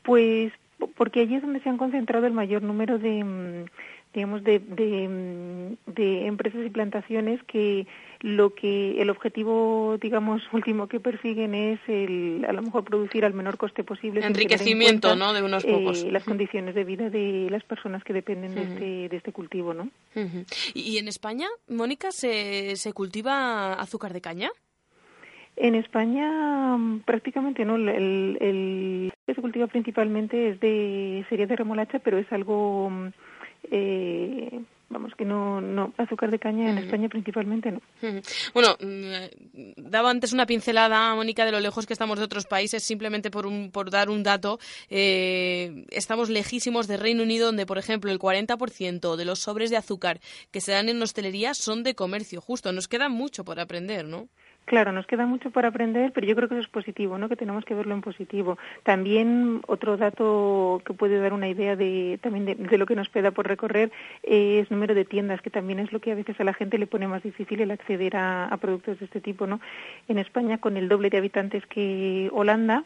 Pues po- porque allí es donde se han concentrado el mayor número de, mm, digamos, de, de, mm, de empresas y plantaciones que lo que el objetivo, digamos, último que persiguen es el, a lo mejor producir al menor coste posible. en Enriquecimiento, cuenta, ¿no? De unos eh, pocos. las condiciones de vida de las personas que dependen de, este, de este cultivo, ¿no? Ujú. ¿Y, y en España, Mónica, se, se cultiva azúcar de caña? En España mm, prácticamente no. El, que se cultiva principalmente es de sería de remolacha, pero es algo, mm, eh, vamos que no, no azúcar de caña en. España principalmente no. Bueno, mm, daba antes una pincelada, Mónica, de lo lejos que estamos de otros países, simplemente por, un, por dar un dato. eh, estamos lejísimos de Reino Unido, donde, por ejemplo, el 40% de los sobres de azúcar que se dan en hostelería son de comercio justo. Nos queda mucho por aprender, ¿no? Claro, nos queda mucho por aprender, pero yo creo que eso es positivo, ¿no? Que tenemos que verlo en positivo. También otro dato que puede dar una idea de también de, lo que nos queda por recorrer es número de tiendas, que también es lo que a veces a la gente le pone más difícil el acceder a, a productos de este tipo, ¿no? En España, con el doble de habitantes que Holanda,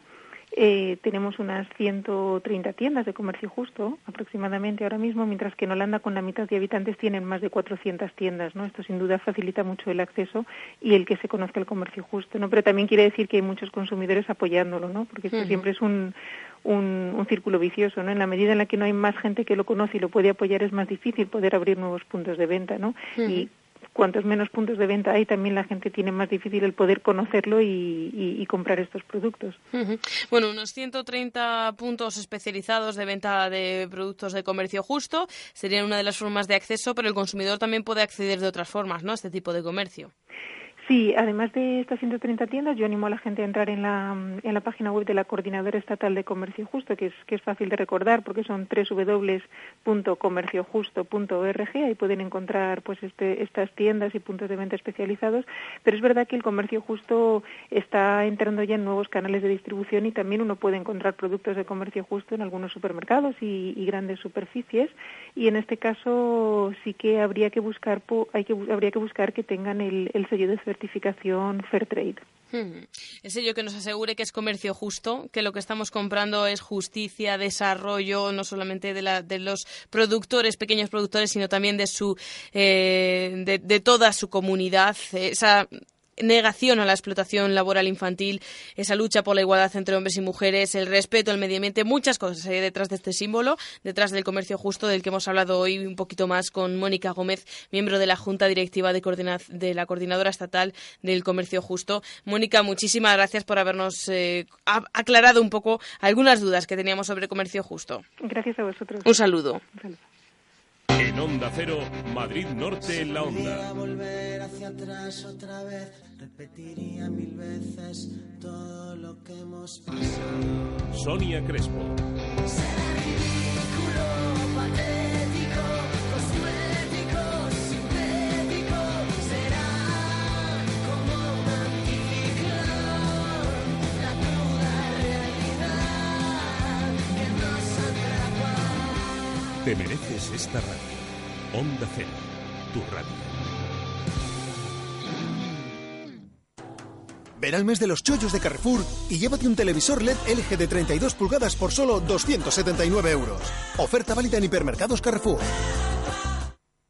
eh, tenemos unas 130 tiendas de comercio justo aproximadamente ahora mismo, mientras que en Holanda con la mitad de habitantes tienen más de 400 tiendas, ¿no? Esto sin duda facilita mucho el acceso y el que se conozca el comercio justo, ¿no? Pero también quiere decir que hay muchos consumidores apoyándolo, ¿no? Porque esto siempre es un, un, un círculo vicioso, ¿no? En la medida en la que no hay más gente que lo conoce y lo puede apoyar es más difícil poder abrir nuevos puntos de venta, ¿no? Y cuantos menos puntos de venta hay, también la gente tiene más difícil el poder conocerlo y, comprar estos productos. Bueno, unos 130 puntos especializados de venta de productos de comercio justo serían una de las formas de acceso, pero el consumidor también puede acceder de otras formas, ¿no? A este tipo de comercio. Sí, además de estas 130 tiendas, yo animo a la gente a entrar en la, en la página web de la Coordinadora Estatal de Comercio Justo, que es, que es fácil de recordar porque son www.comerciojusto.org. Ahí pueden encontrar pues este, estas tiendas y puntos de venta especializados. Pero es verdad que el comercio justo está entrando ya en nuevos canales de distribución y también uno puede encontrar productos de comercio justo en algunos supermercados y, grandes superficies. Y en este caso sí que habría que buscar, hay que, habría que buscar que tengan el, el sello de certificación Fairtrade. Hmm. El sello que nos asegure que es comercio justo, que lo que estamos comprando es justicia, desarrollo, no solamente de, la, de los productores, pequeños productores, sino también de su, eh, de, de toda su comunidad. Esa negación a la explotación laboral infantil, esa lucha por la igualdad entre hombres y mujeres, el respeto al medio ambiente, muchas cosas hay detrás de este símbolo, detrás del comercio justo del que hemos hablado hoy un poquito más con Mónica Gómez, miembro de la Junta Directiva de, de la Coordinadora Estatal del Comercio Justo. Mónica, muchísimas gracias por habernos eh, aclarado un poco algunas dudas que teníamos sobre el comercio justo. Gracias a vosotros. Un saludo. En Onda Cero, Madrid Norte en la Onda. volver hacia atrás otra vez, repetiría mil veces todo lo que hemos pasado. Sonia Crespo. Será ridículo, patético, cosmético, sintético. Será como un anticiclón, la cruda realidad que nos atrapa. Te mereces esta radio. Onda Cero, tu radio. Ven al mes de los chollos de Carrefour y llévate un televisor LED LG de 32 pulgadas por solo 279 euros. Oferta válida en hipermercados Carrefour.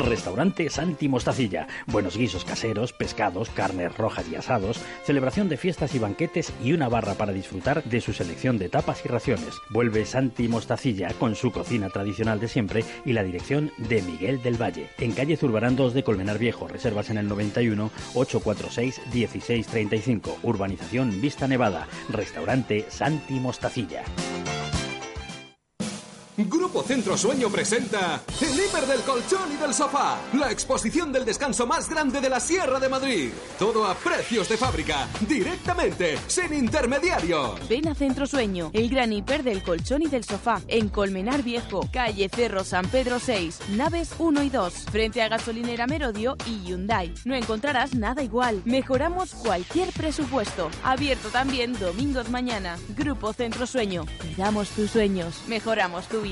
Restaurante Santi Mostacilla. Buenos guisos caseros, pescados, carnes rojas y asados, celebración de fiestas y banquetes y una barra para disfrutar de su selección de tapas y raciones. Vuelve Santi Mostacilla con su cocina tradicional de siempre y la dirección de Miguel del Valle. En calle Zurbarán 2 de Colmenar Viejo. Reservas en el 91 846 1635. Urbanización Vista Nevada. Restaurante Santi Mostacilla. Grupo Centro Sueño presenta el hiper del colchón y del sofá, la exposición del descanso más grande de la Sierra de Madrid. Todo a precios de fábrica, directamente, sin intermediarios. Ven a Centro Sueño, el gran hiper del colchón y del sofá, en Colmenar Viejo, calle Cerro San Pedro 6, naves 1 y 2, frente a Gasolinera Merodio y Hyundai. No encontrarás nada igual. Mejoramos cualquier presupuesto. Abierto también domingos mañana. Grupo Centro Sueño. Cuidamos tus sueños. Mejoramos tu.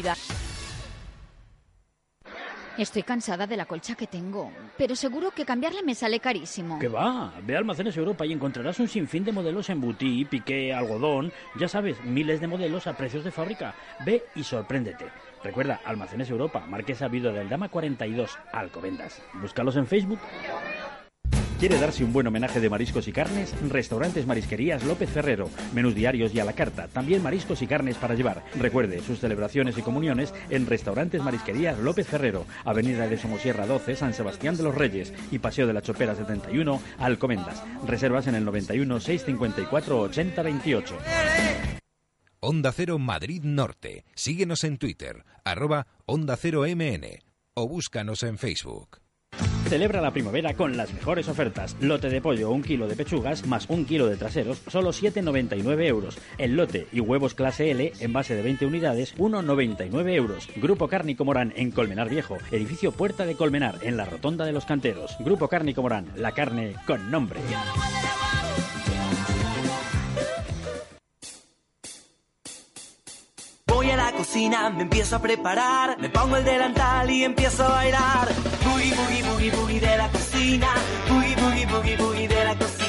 Estoy cansada de la colcha que tengo, pero seguro que cambiarla me sale carísimo. Que va, ve a Almacenes Europa y encontrarás un sinfín de modelos en butí, piqué, algodón, ya sabes, miles de modelos a precios de fábrica. Ve y sorpréndete. Recuerda, Almacenes Europa, Marquesa Vido del Dama 42, Alcobendas. Búscalos en Facebook. ¿Quiere darse un buen homenaje de mariscos y carnes? Restaurantes Marisquerías López Ferrero. Menús diarios y a la carta. También mariscos y carnes para llevar. Recuerde sus celebraciones y comuniones en Restaurantes Marisquerías López Ferrero. Avenida de Somosierra 12, San Sebastián de los Reyes. Y Paseo de la Chopera 71, Alcomendas. Reservas en el 91 654 80 28. Onda Cero Madrid Norte. Síguenos en Twitter, arroba Onda Cero MN o búscanos en Facebook. Celebra la primavera con las mejores ofertas. Lote de pollo, un kilo de pechugas más un kilo de traseros, solo 7,99 euros. El lote y huevos clase L, en base de 20 unidades, 1,99 euros. Grupo Cárnico Morán en Colmenar Viejo, edificio Puerta de Colmenar, en la Rotonda de los Canteros. Grupo Cárnico Morán, la carne con nombre. Voy a la cocina, me empiezo a preparar, me pongo el delantal y empiezo a bailar. Boogie, boogie, boogie, boogie de la cocina, boogie, boogie, boogie, boogie de la cocina.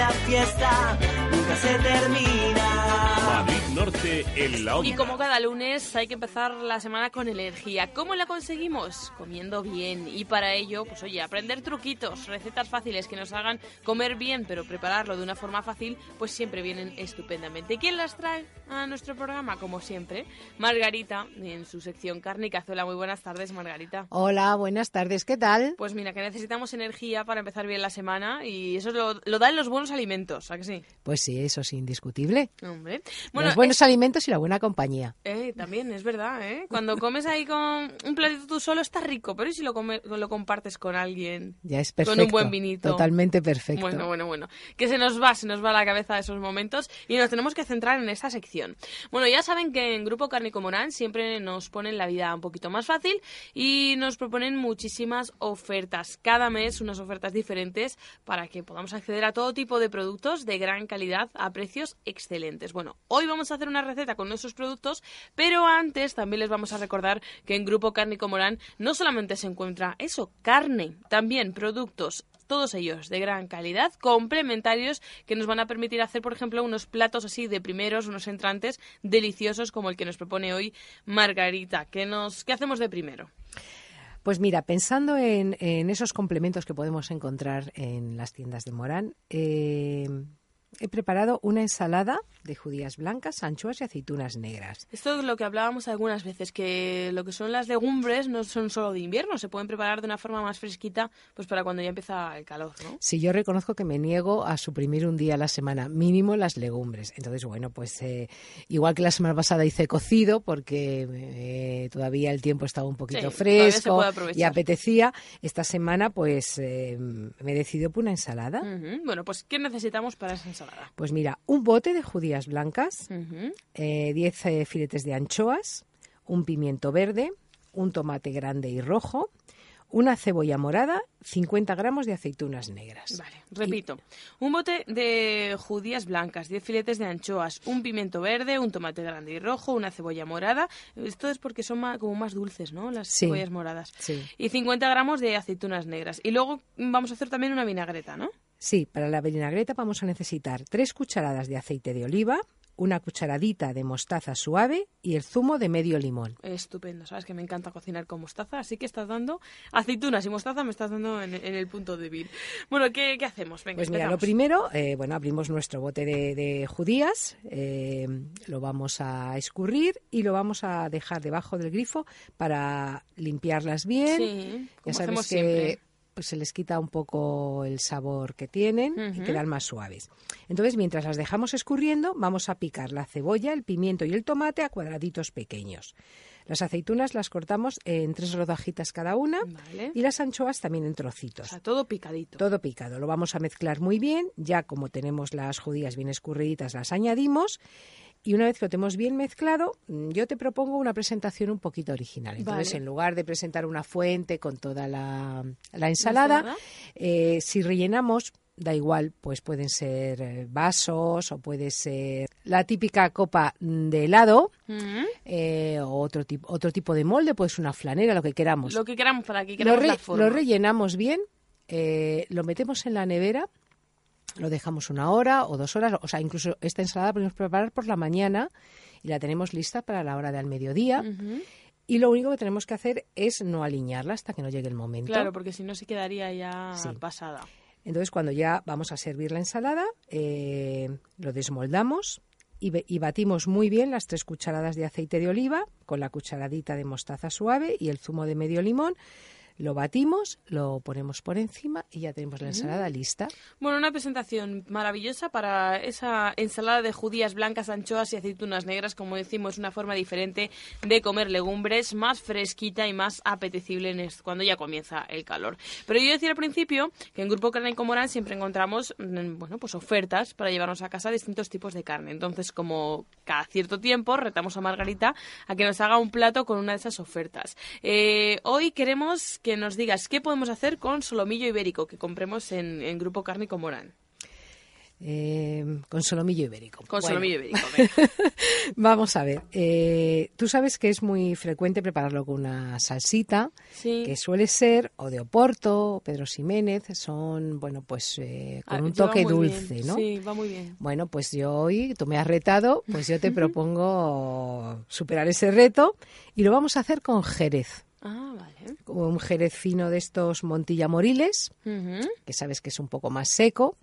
La fiesta nunca se termina. Madrid Norte en la Onda. Y como cada lunes hay que empezar la semana con energía. ¿Cómo la conseguimos? Comiendo bien. Y para ello, pues oye, aprender truquitos, recetas fáciles que nos hagan comer bien, pero prepararlo de una forma fácil, pues siempre vienen estupendamente. ¿Quién las trae a nuestro programa? Como siempre, Margarita, en su sección Carne y Cazuela. Muy buenas tardes, Margarita. Hola, buenas tardes, ¿qué tal? Pues mira, que necesitamos energía para empezar bien la semana y eso lo, lo dan los buenos alimentos, ¿a que sí? Pues sí, eso es indiscutible. Hombre. Los buenos alimentos y la buena compañía. Eh, también, es verdad, ¿eh? Cuando comes ahí con un platito tú solo está rico, pero ¿y si lo, come- lo compartes con alguien? Ya es perfecto. Con un buen vinito. Totalmente perfecto. Bueno, bueno, bueno. Que se nos va, se nos va la cabeza esos momentos y nos tenemos que centrar en esta sección. Bueno, ya saben que en Grupo Cárnico Morán siempre nos ponen la vida un poquito más fácil y nos proponen muchísimas ofertas. Cada mes unas ofertas diferentes para que podamos acceder a todo tipo de productos de gran calidad a precios excelentes. Bueno, hoy vamos a hacer una receta con nuestros productos, pero antes también les vamos a recordar que en Grupo Cárnico Morán no solamente se encuentra eso, carne, también productos todos ellos de gran calidad, complementarios que nos van a permitir hacer, por ejemplo, unos platos así de primeros, unos entrantes deliciosos como el que nos propone hoy Margarita. ¿Qué, nos, qué hacemos de primero? Pues mira, pensando en, en esos complementos que podemos encontrar en las tiendas de Morán, eh, he preparado una ensalada de judías blancas, anchoas y aceitunas negras. Esto es lo que hablábamos algunas veces, que lo que son las legumbres no son solo de invierno, se pueden preparar de una forma más fresquita pues para cuando ya empieza el calor, ¿no? Si yo reconozco que me niego a suprimir un día a la semana, mínimo las legumbres. Entonces, bueno, pues eh, igual que la semana pasada hice cocido porque eh, todavía el tiempo estaba un poquito Sí, fresco y apetecía. Esta semana, pues eh, me he decidido por una ensalada. Ujú. Bueno, pues ¿qué necesitamos para esa ensalada? Pues mira, un bote de judías blancas, Ujú. eh, 10 eh, filetes de anchoas, un pimiento verde, un tomate grande y rojo, una cebolla morada, 50 gramos de aceitunas negras. Vale, repito. Un bote de judías blancas, 10 filetes de anchoas, un pimiento verde, un tomate grande y rojo, una cebolla morada. Esto es porque son como más dulces, ¿no? Las Sí. cebollas moradas. Sí. Y 50 gramos de aceitunas negras. Y luego vamos a hacer también una vinagreta, ¿no? Sí, para la vinagreta vamos a necesitar 3 cucharadas de aceite de oliva, una cucharadita de mostaza suave y el zumo de medio limón. Estupendo, sabes que me encanta cocinar con mostaza, así que estás dando aceitunas y mostaza, me estás dando en, en el punto débil. Bueno, ¿qué, qué hacemos? Venga, Pues mira, lo primero, eh, bueno, abrimos nuestro bote de, de judías, eh, lo vamos a escurrir y lo vamos a dejar debajo del grifo para limpiarlas bien. Sí, ya sabes hacemos que siempre. Pues, se les quita un poco el sabor que tienen y quedan más suaves. Entonces, mientras las dejamos escurriendo, vamos a picar la cebolla, el pimiento y el tomate a cuadraditos pequeños. Las aceitunas las cortamos en tres rodajitas cada una Vale. y las anchoas también en trocitos. O sea, todo picadito. Todo picado. Lo vamos a mezclar muy bien. Ya como tenemos las judías bien escurriditas, las añadimos. Y una vez que lo tenemos bien mezclado, mm, yo te propongo una presentación un poquito original. Entonces, Vale. en lugar de presentar una fuente con toda la, la ensalada, eh, si rellenamos, da igual, pues pueden ser eh, vasos o puede ser la típica copa mm, de helado Ujú. eh, o otro, tipo otro tipo de molde, pues una flanera, lo que queramos. Lo que queramos para que Lo, queramos re- la forma. lo rellenamos bien, eh, lo metemos en la nevera, lo dejamos una hora o dos horas, o sea, incluso esta ensalada podemos preparar por la mañana y la tenemos lista para la hora del mediodía. Y lo único que tenemos que hacer es no aliñarla hasta que no llegue el momento. Claro, porque si no se quedaría ya Sí. pasada. Entonces, cuando ya vamos a servir la ensalada, eh, lo desmoldamos y, y batimos muy bien las tres cucharadas de aceite de oliva con la cucharadita de mostaza suave y el zumo de medio limón. Lo batimos, lo ponemos por encima y ya tenemos la ensalada lista. Bueno, una presentación maravillosa para esa ensalada de judías blancas, anchoas y aceitunas negras. Como decimos, una forma diferente de comer legumbres, más fresquita y más apetecible en cuando ya comienza el calor. Pero yo decía al principio que en Grupo Carne y Comorán siempre encontramos mm, bueno, pues ofertas para llevarnos a casa distintos tipos de carne. Entonces, como cada cierto tiempo, retamos a Margarita a que nos haga un plato con una de esas ofertas. Eh, hoy queremos que nos digas qué podemos hacer con solomillo ibérico que compremos en, en Grupo Carne y Comorán. Eh, con solomillo ibérico. Con Bueno. solomillo ibérico, venga. Vamos a ver. eh, Tú sabes que es muy frecuente prepararlo con una salsita, Sí. que suele ser o de Oporto o Pedro Ximénez. Son, bueno, pues eh, con Ah, un toque dulce, bien. ¿no? Sí, va muy bien. Bueno, pues yo hoy, tú me has retado, pues yo te propongo superar ese reto y lo vamos a hacer con Jerez. Ah, vale. Un Jerez fino de estos Montilla Moriles, que sabes que es un poco más seco.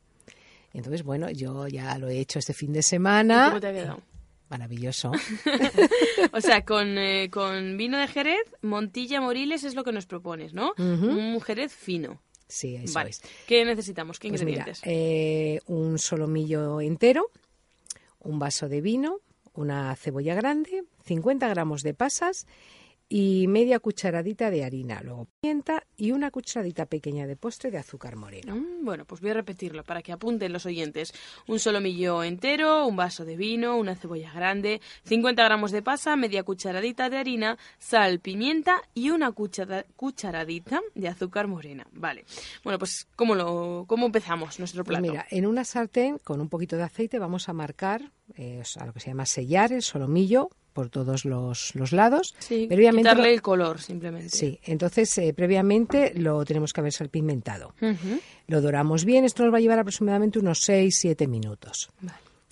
Entonces, bueno, yo ya lo he hecho este fin de semana. ¿Cómo te ha quedado? Maravilloso. o sea, con, eh, con vino de Jerez, Montilla Moriles es lo que nos propones, ¿no? Un Jerez fino. Sí, eso vale. es. ¿Qué necesitamos? ¿Qué Pues mira, ingredientes? eh, un solomillo entero, un vaso de vino, una cebolla grande, 50 gramos de pasas y media cucharadita de harina, luego pimienta y una cucharadita pequeña de postre de azúcar moreno. Mm, bueno, pues voy a repetirlo para que apunten los oyentes. Un solomillo entero, un vaso de vino, una cebolla grande, 50 gramos de pasa, media cucharadita de harina, sal, pimienta y una cuchara- cucharadita de azúcar morena. Vale. Bueno, pues ¿cómo, lo, cómo empezamos nuestro Pues plato? mira, en una sartén con un poquito de aceite vamos a marcar eh, sea, lo que se llama sellar el solomillo por todos los, los lados. Sí, Previamente quitarle el color, simplemente. Sí, entonces eh, previamente lo tenemos que haber salpimentado. Ujú. Lo doramos bien, esto nos va a llevar aproximadamente unos 6-7 minutos.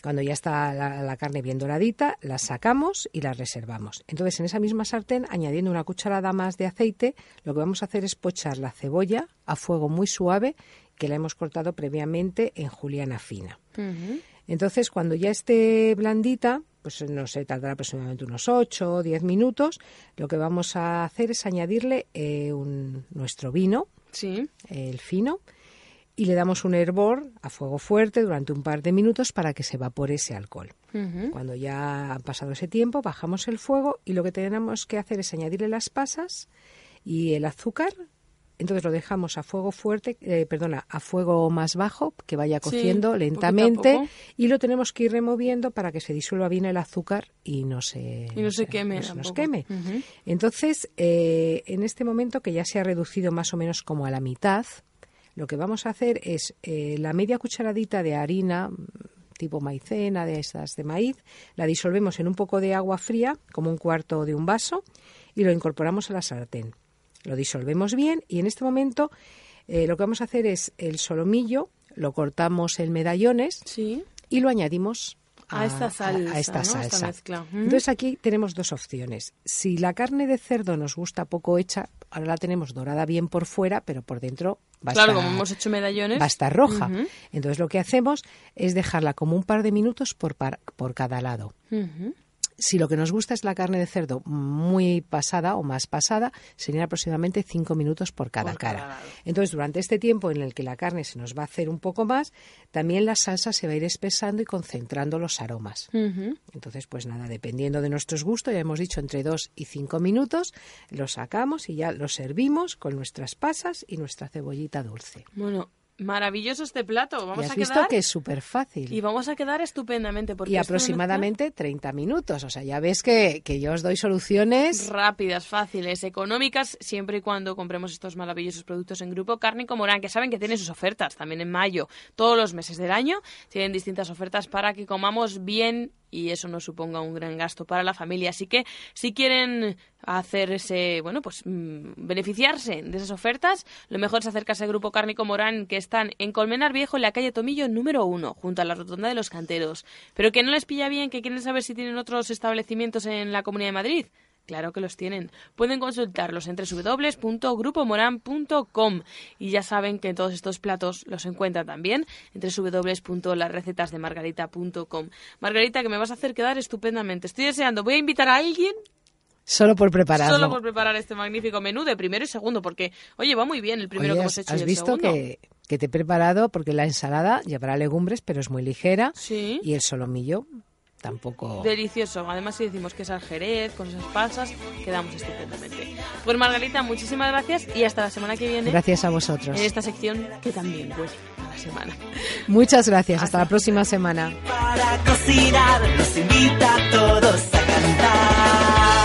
Cuando ya está la, la carne bien doradita, la sacamos y la reservamos. Entonces, en esa misma sartén, añadiendo una cucharada más de aceite, lo que vamos a hacer es pochar la cebolla a fuego muy suave, que la hemos cortado previamente en juliana fina. Entonces, cuando ya esté blandita, pues no sé, tardará aproximadamente unos 8 o 10 minutos, lo que vamos a hacer es añadirle eh, un- nuestro vino, Sí. el fino, y le damos un hervor a fuego fuerte durante un par de minutos para que se evapore ese alcohol. Cuando ya ha pasado ese tiempo, bajamos el fuego y lo que tenemos que hacer es añadirle las pasas y el azúcar. Entonces lo dejamos a fuego fuerte, eh, perdona, a fuego más bajo, que vaya cociendo lentamente y lo tenemos que ir removiendo para que se disuelva bien el azúcar y no se, Y no se queme no se nos queme. Entonces, eh, en este momento que ya se ha reducido más o menos como a la mitad, lo que vamos a hacer es eh, la media cucharadita de harina tipo maicena, de esas de maíz, la disolvemos en un poco de agua fría, como un cuarto de un vaso, y lo incorporamos a la sartén. Lo disolvemos bien y en este momento eh, lo que vamos a hacer es el solomillo, lo cortamos en medallones y lo añadimos A esta salsa, a esta salsa. Entonces aquí tenemos dos opciones. Si la carne de cerdo nos gusta poco hecha, ahora la tenemos dorada bien por fuera, pero por dentro va a claro, estar, como hemos hecho medallones. va a estar roja. Entonces lo que hacemos es dejarla como un par de minutos por, par- por cada lado. Si lo que nos gusta es la carne de cerdo muy pasada o más pasada, serían aproximadamente cinco minutos por cada Por cara. Entonces, durante este tiempo en el que la carne se nos va a hacer un poco más, también la salsa se va a ir espesando y concentrando los aromas. Entonces, pues nada, dependiendo de nuestros gustos, ya hemos dicho entre dos y cinco minutos, lo sacamos y ya lo servimos con nuestras pasas y nuestra cebollita dulce. Bueno, maravilloso este plato. Vamos y has a visto que es súper fácil. y vamos a quedar estupendamente porque Y aproximadamente 30 minutos. O sea, ya ves que, que yo os doy soluciones. mezcla rápidas, fáciles, económicas, siempre y cuando compremos estos maravillosos productos en grupo. Carne como Morán, que saben que tienen sus ofertas también en mayo, todos los meses del año, tienen distintas ofertas para que comamos bien y eso no suponga un gran gasto para la familia. Así que si quieren hacer ese, bueno, pues mm, beneficiarse de esas ofertas, lo mejor es acercarse al grupo Cárnico Morán que están en Colmenar Viejo, en la calle Tomillo número uno, junto a la rotonda de los canteros. Pero que no les pilla bien, que quieren saber si tienen otros establecimientos en la Comunidad de Madrid. Claro que los tienen. Pueden consultarlos en www.grupomoran.com y ya saben que todos estos platos los encuentran también en www.larrecetasdemargarita.com. Margarita, que me vas a hacer quedar estupendamente. Estoy deseando. Voy a invitar a alguien Solo por prepararlo. solo por preparar este magnífico menú de primero y segundo, porque, oye, va muy bien el primero Oye, que hemos hecho has y el visto segundo. que, que te he preparado porque la ensalada llevará legumbres, pero es muy ligera. Sí. Y el solomillo tampoco. Delicioso. Además, si decimos que es al jerez, con esas pasas, quedamos estupendamente. Pues Margarita, muchísimas gracias y hasta la semana que viene. Gracias a vosotros. En esta sección que también vuelve a la semana. Muchas gracias. Hasta la próxima semana. Para cocinar nos invita a todos a cantar.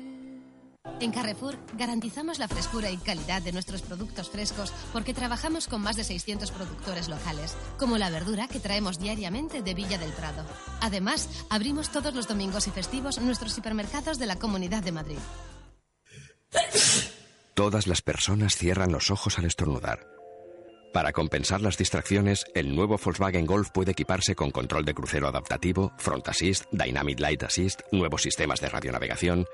En Carrefour garantizamos la frescura y calidad de nuestros productos frescos porque trabajamos con más de 600 productores locales, como la verdura que traemos diariamente de Villa del Prado. Además, abrimos todos los domingos y festivos nuestros hipermercados de la Comunidad de Madrid. Todas las personas cierran los ojos al estornudar. Para compensar las distracciones, el nuevo Volkswagen Golf puede equiparse con control de crucero adaptativo, Front Assist, Dynamic Light Assist, nuevos sistemas de radionavegación.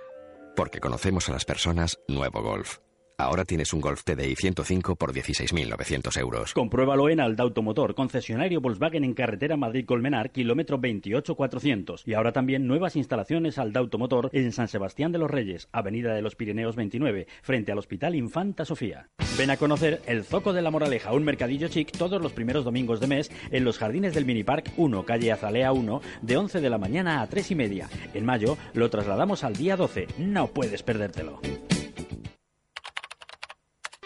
Porque conocemos a las personas, nuevo Golf. Ahora tienes un Golf TDI 105 por 16.900 euros. Compruébalo en Alda Automotor, concesionario Volkswagen en carretera Madrid-Colmenar, kilómetro 28400. Y ahora también nuevas instalaciones Alda Automotor en San Sebastián de los Reyes, avenida de los Pirineos 29, frente al Hospital Infanta Sofía. Ven a conocer el Zoco de la Moraleja, un mercadillo chic todos los primeros domingos de mes en los jardines del Mini Park 1, calle Azalea 1, de 11 de la mañana a 3 y media. En mayo lo trasladamos al día 12. No puedes perdértelo.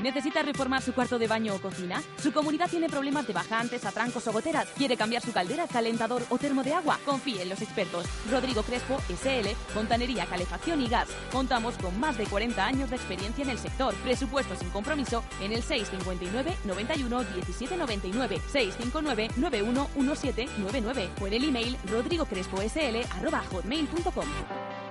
¿Necesita reformar su cuarto de baño o cocina? ¿Su comunidad tiene problemas de bajantes, atrancos o goteras? ¿Quiere cambiar su caldera, calentador o termo de agua? Confíe en los expertos. Rodrigo Crespo, SL, Fontanería, Calefacción y Gas. Contamos con más de 40 años de experiencia en el sector. Presupuesto sin compromiso en el 659 91 17 99 659 91 1799 o en el email rodrigocresposl@hotmail.com.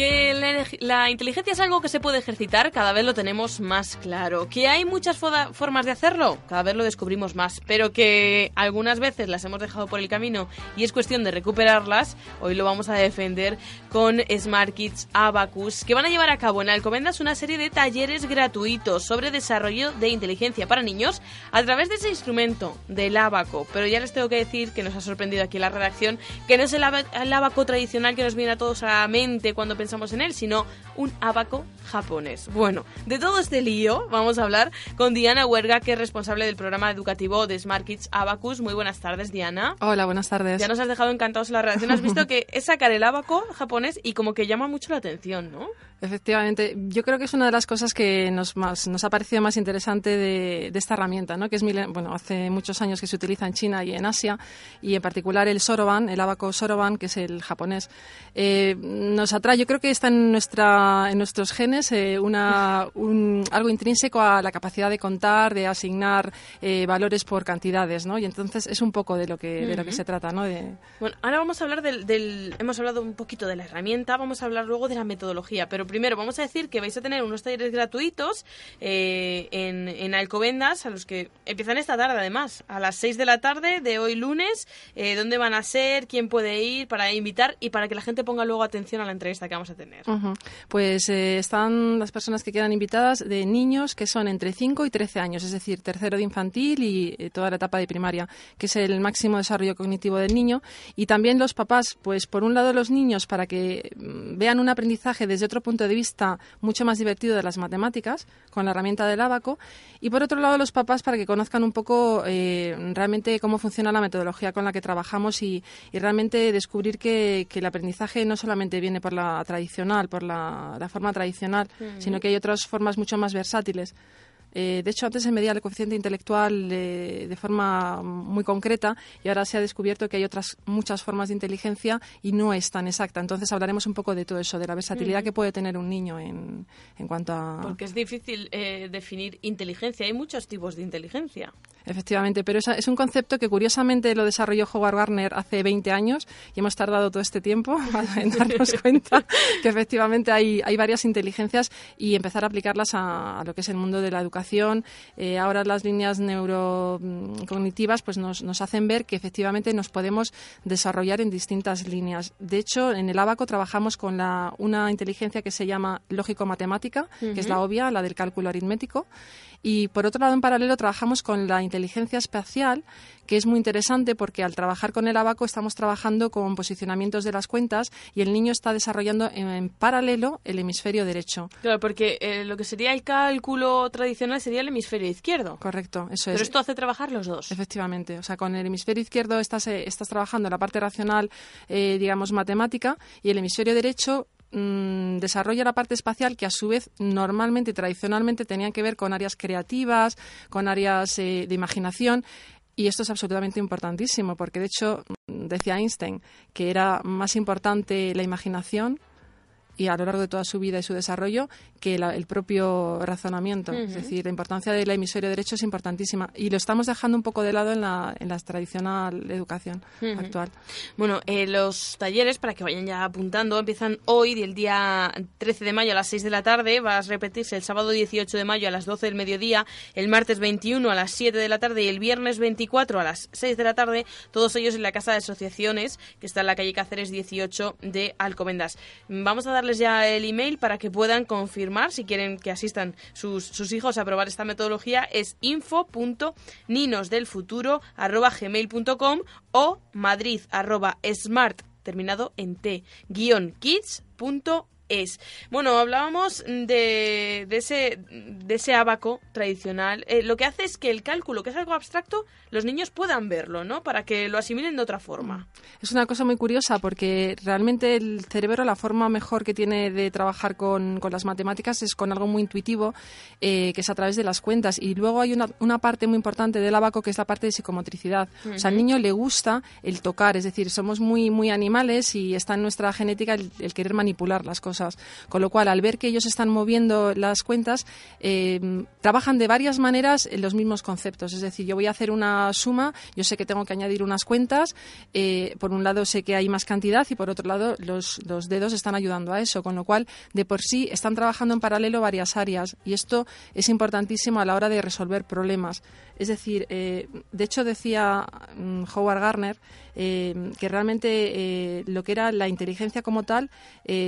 Que la, inteligencia es algo que se puede ejercitar, cada vez lo tenemos más claro. Que hay muchas formas de hacerlo, cada vez lo descubrimos más. Pero que algunas veces las hemos dejado por el camino y es cuestión de recuperarlas, hoy lo vamos a defender con Smart Kids Abacus, que van a llevar a cabo en Alcobendas una serie de talleres gratuitos sobre desarrollo de inteligencia para niños a través de ese instrumento, del abaco. Pero ya les tengo que decir que nos ha sorprendido aquí la redacción que no es el, el abaco tradicional que nos viene a todos a la mente cuando pensamos en él, sino un abaco japonés. Bueno, de todo este lío vamos a hablar con Diana Huerga, que es responsable del programa educativo de Smart Kids Abacus. Muy buenas tardes, Diana. Hola, buenas tardes. Ya nos has dejado encantados en la redacción. Has visto que es sacar el abaco japonés y como que llama mucho la atención, ¿no? Efectivamente, yo creo que es una de las cosas que nos, más, nos ha parecido más interesante de, de esta herramienta, ¿no? que es bueno, hace muchos años que se utiliza en China y en Asia, y en particular el soroban, el abaco soroban, que es el japonés, eh, nos atrae. Yo creo que está en, nuestra, en nuestros genes eh, una, un- algo intrínseco a la capacidad de contar, de asignar eh, valores por cantidades, ¿no? y entonces es un poco de lo que, de lo que se trata. ¿no? De, Bueno, ahora vamos a hablar del, del- Hemos hablado un poquito de la herramienta, vamos a hablar luego de la metodología, pero primero vamos a decir que vais a tener unos talleres gratuitos eh, en, en Alcobendas, a los que empiezan esta tarde además, a las 6 de la tarde de hoy lunes, eh, dónde van a ser, quién puede ir, para invitar y para que la gente ponga luego atención a la entrevista que vamos a tener. Ujú. Pues eh, están las personas que quedan invitadas de niños que son entre 5 y 13 años, es decir, tercero de infantil y eh, toda la etapa de primaria, que es el máximo desarrollo cognitivo del niño. Y también los papás, pues por un lado los niños para que mm, vean un aprendizaje desde otro punto de vista mucho más divertido de las matemáticas, con la herramienta del abaco, y por otro lado los papás para que conozcan un poco eh, realmente cómo funciona la metodología con la que trabajamos y, y realmente descubrir que, que el aprendizaje no solamente viene por la tradicional, por la, la forma tradicional, sino que hay otras formas mucho más versátiles. Eh, de hecho, antes se medía el coeficiente intelectual eh, de forma muy concreta y ahora se ha descubierto que hay otras muchas formas de inteligencia y no es tan exacta. Entonces hablaremos un poco de todo eso, de la versatilidad Ujú. que puede tener un niño en, en cuanto a... Porque es difícil eh, definir inteligencia, hay muchos tipos de inteligencia. Efectivamente, pero es, es un concepto que curiosamente lo desarrolló Howard Gardner hace 20 años y hemos tardado todo este tiempo en darnos cuenta que efectivamente hay, hay varias inteligencias y empezar a aplicarlas a, a lo que es el mundo de la educación. Eh, ahora las líneas neurocognitivas pues nos, nos hacen ver que efectivamente nos podemos desarrollar en distintas líneas. De hecho, en el Abaco trabajamos con la, una inteligencia que se llama lógico-matemática, que es la obvia, la del cálculo aritmético. Y por otro lado, en paralelo, trabajamos con la inteligencia espacial, que es muy interesante porque al trabajar con el abaco estamos trabajando con posicionamientos de las cuentas y el niño está desarrollando en, paralelo el hemisferio derecho. Claro, porque eh, lo que sería el cálculo tradicional sería el hemisferio izquierdo. Correcto, eso es. Pero esto hace trabajar los dos. Efectivamente, o sea, con el hemisferio izquierdo estás, eh, estás trabajando la parte racional, eh, digamos, matemática, y el hemisferio derecho mm, desarrolla la parte espacial que a su vez normalmente tradicionalmente tenían que ver con áreas creativas, con áreas de imaginación. Y esto es absolutamente importantísimo, porque de hecho decía Einstein que era más importante la imaginación y a lo largo de toda su vida y su desarrollo que el propio razonamiento. Es decir, la importancia del hemisferio derecho es importantísima y lo estamos dejando un poco de lado en la, en la tradicional educación actual. Bueno, eh, los talleres, para que vayan ya apuntando, empiezan hoy, del día 13 de mayo a las 6 de la tarde. Va a repetirse el sábado 18 de mayo a las 12 del mediodía, el martes 21 a las 7 de la tarde y el viernes 24 a las 6 de la tarde. Todos ellos en la Casa de Asociaciones, que está en la calle Cáceres 18 de Alcobendas. Vamos a ya el email para que puedan confirmar si quieren que asistan sus, hijos a probar esta metodología, es info.ninosdelfuturo.gmail.com o madrid smart terminado en t guion es. Bueno, hablábamos de, de, ese, de ese abaco tradicional. Eh, lo que hace es que el cálculo, que es algo abstracto, los niños puedan verlo, ¿no? Para que lo asimilen de otra forma. Es una cosa muy curiosa porque realmente el cerebro, la forma mejor que tiene de trabajar con, con las matemáticas es con algo muy intuitivo, eh, que es a través de las cuentas. Y luego hay una, una, parte muy importante del abaco que es la parte de psicomotricidad. O sea, al niño le gusta el tocar, es decir, somos muy, muy animales y está en nuestra genética el querer manipular las cosas. Con lo cual, al ver que ellos están moviendo las cuentas, eh, trabajan de varias maneras en los mismos conceptos. Es decir, yo voy a hacer una suma, yo sé que tengo que añadir unas cuentas, eh, por un lado sé que hay más cantidad y por otro lado los dedos están ayudando a eso, con lo cual de por sí están trabajando en paralelo varias áreas y esto es importantísimo a la hora de resolver problemas. Es decir, eh, de hecho decía mm, Howard Garner eh, que realmente eh, lo que era la inteligencia como tal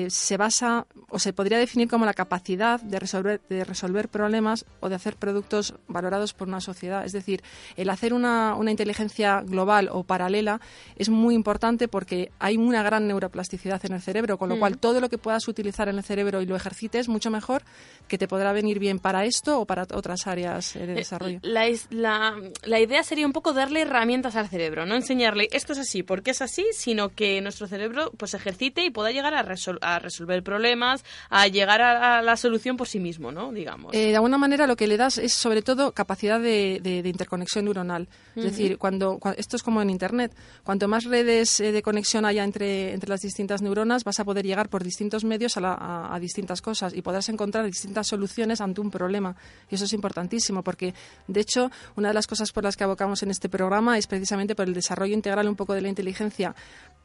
se basa o se podría definir como la capacidad de resolver, de resolver problemas o de hacer productos valorados por una sociedad. Es decir, el hacer una, una inteligencia global o paralela es muy importante porque hay una gran neuroplasticidad en el cerebro, con lo cual mm. todo lo que puedas utilizar en el cerebro y lo ejercites mucho mejor que te podrá venir bien para esto o para otras áreas de desarrollo. La, la, idea sería un poco darle herramientas al cerebro, no enseñarle esto es así porque es así, sino que nuestro cerebro pues ejercite y pueda llegar a, a resolver problemas, a llegar a, la solución por sí mismo, ¿no? Digamos. Eh, de alguna manera lo que le das es sobre todo capacidad de, interconexión neuronal. Es decir, cuando, esto es como en Internet, cuanto más redes eh, de conexión haya entre, entre las distintas neuronas, vas a poder llegar por distintos medios a, a distintas cosas y podrás encontrar distintas soluciones ante un problema. Y eso es importantísimo porque, de hecho, una de las cosas por las que abocamos en este programa es precisamente por el desarrollo integral un poco de la inteligencia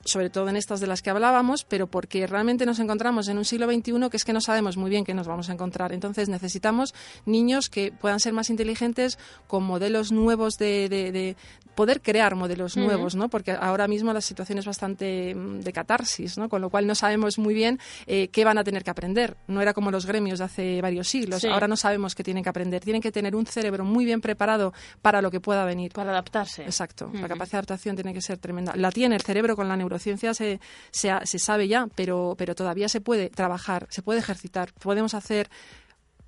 sobre todo en estas de las que hablábamos, pero porque realmente nos encontramos en un siglo XXI que es que no sabemos muy bien qué nos vamos a encontrar. Entonces necesitamos niños que puedan ser más inteligentes con modelos nuevos de, poder crear modelos nuevos, ¿no? Porque ahora mismo la situación es bastante mm, de catarsis, ¿no? Con lo cual no sabemos muy bien eh, qué van a tener que aprender. No era como los gremios de hace varios siglos. Ahora no sabemos qué tienen que aprender. Tienen que tener un cerebro muy bien preparado para lo que pueda venir. Para adaptarse. Exacto. La capacidad de adaptación tiene que ser tremenda. La tiene el cerebro con la neurociencia ciencia se, se, sabe ya, pero, pero todavía se puede trabajar, se puede ejercitar. Podemos hacer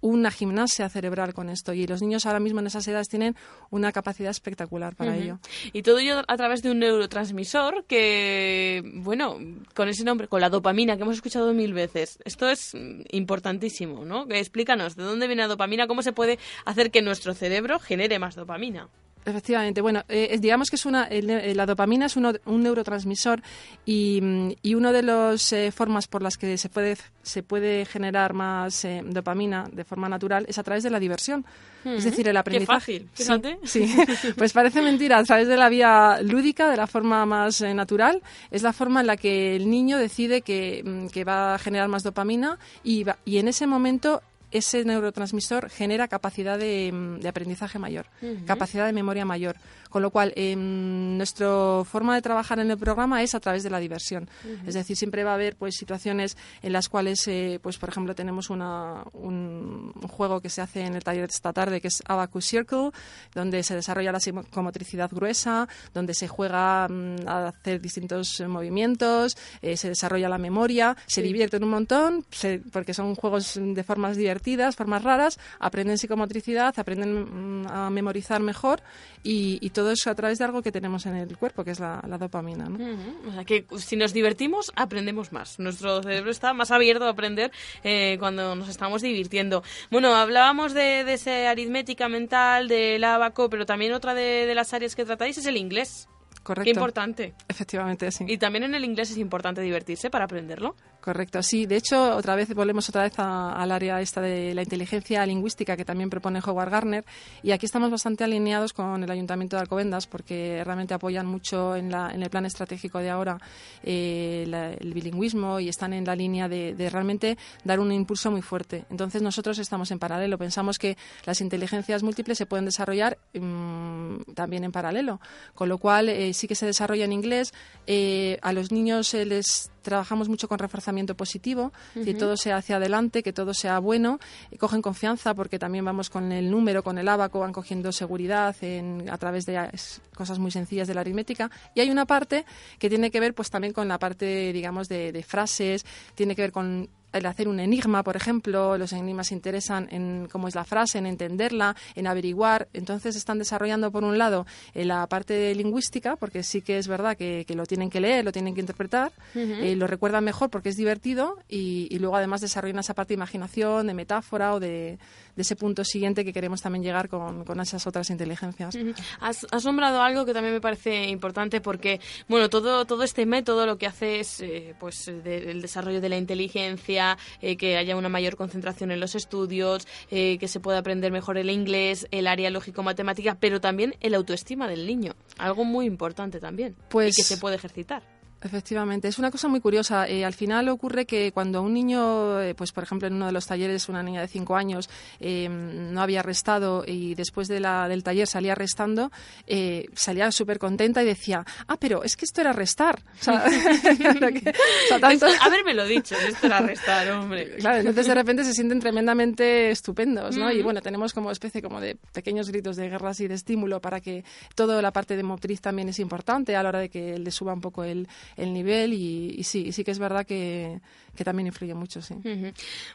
una gimnasia cerebral con esto y los niños ahora mismo en esas edades tienen una capacidad espectacular para ello. Y todo ello a través de un neurotransmisor que, bueno, con ese nombre, con la dopamina que hemos escuchado mil veces. Esto es importantísimo, ¿no? Explícanos, ¿de dónde viene la dopamina? ¿Cómo se puede hacer que nuestro cerebro genere más dopamina? Efectivamente, bueno, eh, digamos que es una, la dopamina es un neurotransmisor y, y una de las eh, formas por las que se puede, se puede generar más eh, dopamina de forma natural es a través de la diversión. Es decir, el aprendizaje. Qué fácil, fíjate. Sí, pues parece mentira, a través de la vía lúdica, de la forma más natural, es la forma en la que el niño decide que, mm, que va a generar más dopamina y, y en ese momento ese neurotransmisor genera capacidad de, mm, de aprendizaje mayor, Ujú. capacidad de memoria mayor. Con lo cual, em, nuestra forma de trabajar en el programa es a través de la diversión. Ujú. Es decir, siempre va a haber pues situaciones en las cuales, eh, pues por ejemplo, tenemos una, un, un juego que se hace en el taller de esta tarde que es Abacus Circle, donde se desarrolla la psicomotricidad gruesa, donde se juega mm, a hacer distintos eh, movimientos, eh, se desarrolla la memoria, se Sí. divierten un montón, se- porque son juegos de formas divertidas, formas raras, aprenden psicomotricidad, aprenden mm, a memorizar mejor y, y todo eso a través de algo que tenemos en el cuerpo, que es la, la dopamina. ¿no? Ujú. O sea que si nos divertimos, aprendemos más. Nuestro cerebro está más abierto a aprender eh, cuando nos estamos divirtiendo. Bueno, hablábamos de, de esa aritmética mental, del abaco, pero también otra de, de las áreas que tratáis es el inglés. Correcto. Qué importante. Efectivamente, sí. Y también en el inglés es importante divertirse para aprenderlo. Correcto, sí. De hecho, otra vez volvemos otra vez al área esta de la inteligencia lingüística que también propone Howard Gardner y aquí estamos bastante alineados con el Ayuntamiento de Alcobendas porque realmente apoyan mucho en, la- en el plan estratégico de ahora eh, la- el bilingüismo y están en la línea de, realmente dar un impulso muy fuerte. Entonces nosotros estamos en paralelo. Pensamos que las inteligencias múltiples se pueden desarrollar mm, también en paralelo, con lo cual eh, sí que se desarrolla en inglés. Eh, a los niños eh, les trabajamos mucho con reforzamiento positivo, que todo sea hacia adelante, que todo sea bueno, y cogen confianza porque también vamos con el número, con el abaco, van cogiendo seguridad en- a través de eh, cosas muy sencillas de la aritmética. Y hay una parte que tiene que ver pues también con la parte, digamos, de, de frases, tiene que ver con el hacer un enigma, por ejemplo, los enigmas se interesan en cómo es la frase, en entenderla, en averiguar. Entonces están desarrollando, por un lado, eh, la parte lingüística, porque sí que es verdad que, que lo tienen que leer, lo tienen que interpretar, eh, lo recuerdan mejor porque es divertido y, y luego además desarrollan esa parte de imaginación, de metáfora o de, de ese punto siguiente que queremos también llegar con, con esas otras inteligencias. Ujú. Has, has nombrado algo que también me parece importante porque, bueno, todo, todo este método lo que hace es eh, pues, de- el desarrollo de la inteligencia, eh, que haya una mayor concentración en los estudios, eh, que se pueda aprender mejor el inglés, el área lógico-matemática, pero también el autoestima del niño. Algo muy importante también. Pues- y que se puede ejercitar. Efectivamente, es una cosa muy curiosa. Eh, al final ocurre que cuando un niño, eh, pues por ejemplo en uno de los talleres, una niña de 5 años eh, no había restado y después de la, del taller salía restando, eh, salía súper contenta y decía, ah, pero es que esto era restar. O sea, lo que- o sea, tanto- Esto- Habérmelo dicho, esto era restar, hombre. Claro, entonces de repente se sienten tremendamente estupendos, ¿no? Y bueno, tenemos como especie como de pequeños gritos de guerras y de estímulo para que toda la parte de motriz también es importante a la hora de que le suba un poco el, el nivel y, sí, sí que es verdad que, que también influye mucho, sí.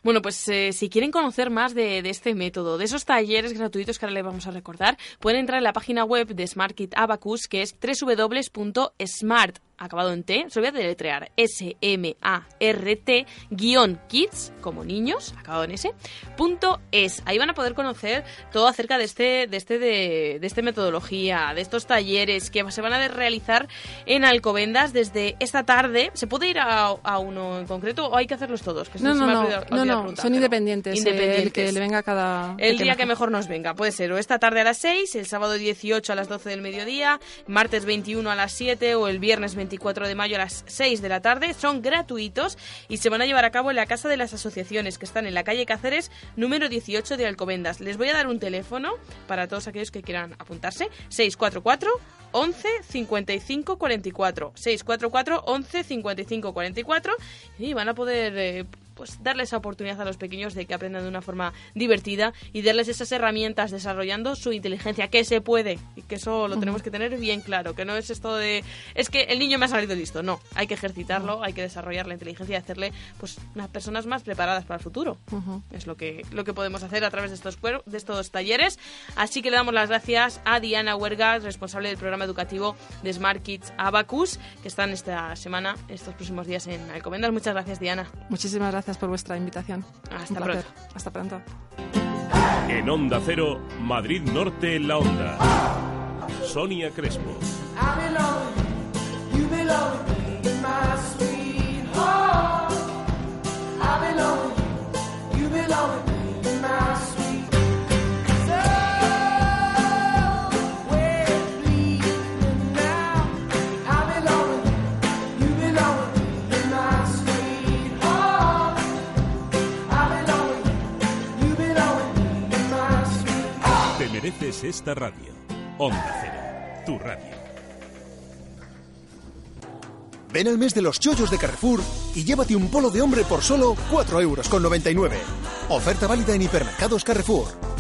Bueno, pues eh, si quieren conocer más de, de este método, de esos talleres gratuitos que ahora les vamos a recordar, pueden entrar en la página web de Smart Kit Abacus, que es www.smart acabado en T, se lo voy a deletrear, S-M-A-R-T, guion kids, como niños, acabado en S, punto es. Ahí van a poder conocer todo acerca de este, de este, de, de este metodología, de estos talleres que se van a realizar en Alcobendas desde esta tarde. ¿Se puede ir a, a uno en concreto o hay que hacerlos todos? Que No, no, no, olvidado- no, no, son independientes, eh, Independientes. el que le venga cada... El día que mejor nos venga, puede ser o esta tarde a las 6, el sábado 18 a las 12 del mediodía, martes 21 a las 7 o el viernes 24 de mayo a las 6 de la tarde. Son gratuitos y se van a llevar a cabo en la Casa de las Asociaciones, que están en la calle Cáceres, número 18 de Alcobendas. Les voy a dar un teléfono para todos aquellos que quieran apuntarse, 644 11 55 44 644 11 55 44 y van a poder eh, pues darles esa oportunidad a los pequeños de que aprendan de una forma divertida y darles esas herramientas desarrollando su inteligencia que se puede y que eso lo tenemos que tener bien claro que no es esto de es que el niño me ha salido listo no hay que ejercitarlo hay que desarrollar la inteligencia y hacerle pues unas personas más preparadas para el futuro es lo que, lo que podemos hacer a través de estos, de estos talleres. Así que le damos las gracias a Diana Huerga, responsable del programa educativo de Smart Kids Abacus, que están esta semana, estos próximos días en Alcobendas. Muchas gracias, Diana. Muchísimas gracias por vuestra invitación. Hasta Un pronto. Hasta pronto. En Onda Cero, Madrid Norte en la Onda. Sonia Crespo. I belong, you belong in my sweet home. I belong, you belong in my sweet soul. Sientes esta radio. Onda Cero, tu radio. Ven al mes de los chollos de Carrefour y llévate un polo de hombre por solo 4,99 euros. Oferta válida en hipermercados Carrefour.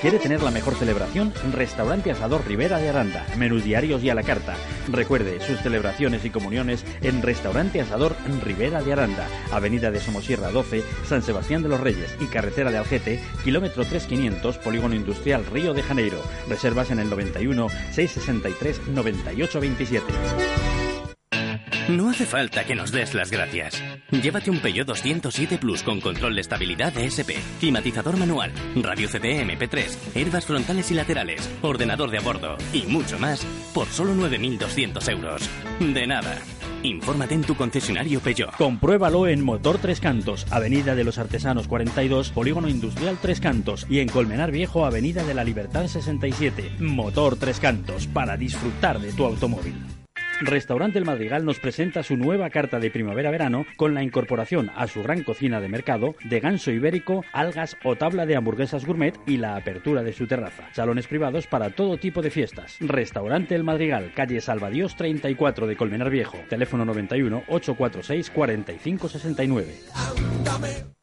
¿Quiere tener la mejor celebración? Restaurante Asador Rivera de Aranda. Menús diarios y a la carta. Recuerde sus celebraciones y comuniones en Restaurante Asador Rivera de Aranda. Avenida de Somosierra 12, San Sebastián de los Reyes y Carretera de Algete, kilómetro 3500, Polígono Industrial Río de Janeiro. Reservas en el 91 663 9827. No hace falta que nos des las gracias. Llévate un Peugeot 207 Plus con control de estabilidad ESP, climatizador manual, radio CD MP3, herbas frontales y laterales, ordenador de a bordo y mucho más por solo 9.200 euros. De nada. Infórmate en tu concesionario Peugeot. Compruébalo en Motor Tres Cantos, Avenida de los Artesanos 42, Polígono Industrial Tres Cantos y en Colmenar Viejo, Avenida de la Libertad 67. Motor Tres Cantos, para disfrutar de tu automóvil. Restaurante El Madrigal nos presenta su nueva carta de primavera-verano con la incorporación a su gran cocina de mercado de ganso ibérico, algas o tabla de hamburguesas gourmet y la apertura de su terraza. Salones privados para todo tipo de fiestas. Restaurante El Madrigal, calle Salvadíos 34 de Colmenar Viejo. Teléfono 91 846 4569.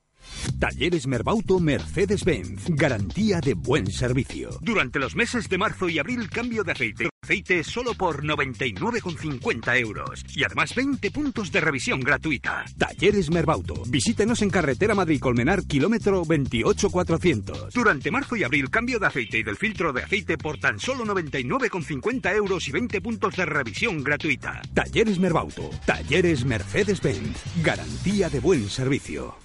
Talleres Merbauto Mercedes-Benz. Garantía de buen servicio. Durante los meses de marzo y abril, cambio de aceite. Aceite solo por 99,50 euros. Y además 20 puntos de revisión gratuita. Talleres Merbauto. Visítenos en carretera Madrid-Colmenar, kilómetro 28400. Durante marzo y abril, cambio de aceite y del filtro de aceite por tan solo 99,50 euros y 20 puntos de revisión gratuita. Talleres Merbauto. Talleres Mercedes-Benz. Garantía de buen servicio.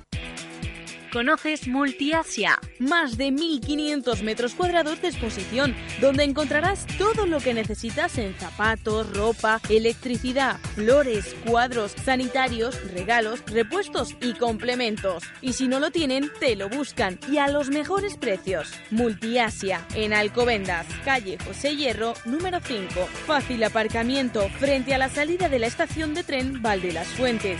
¿Conoces Multiasia? Más de 1.500 metros cuadrados de exposición, donde encontrarás todo lo que necesitas en zapatos, ropa, electricidad, flores, cuadros, sanitarios, regalos, repuestos y complementos. Y si no lo tienen, te lo buscan y a los mejores precios. Multiasia, en Alcobendas, calle José Hierro, número 5. Fácil aparcamiento frente a la salida de la estación de tren Valde las Fuentes.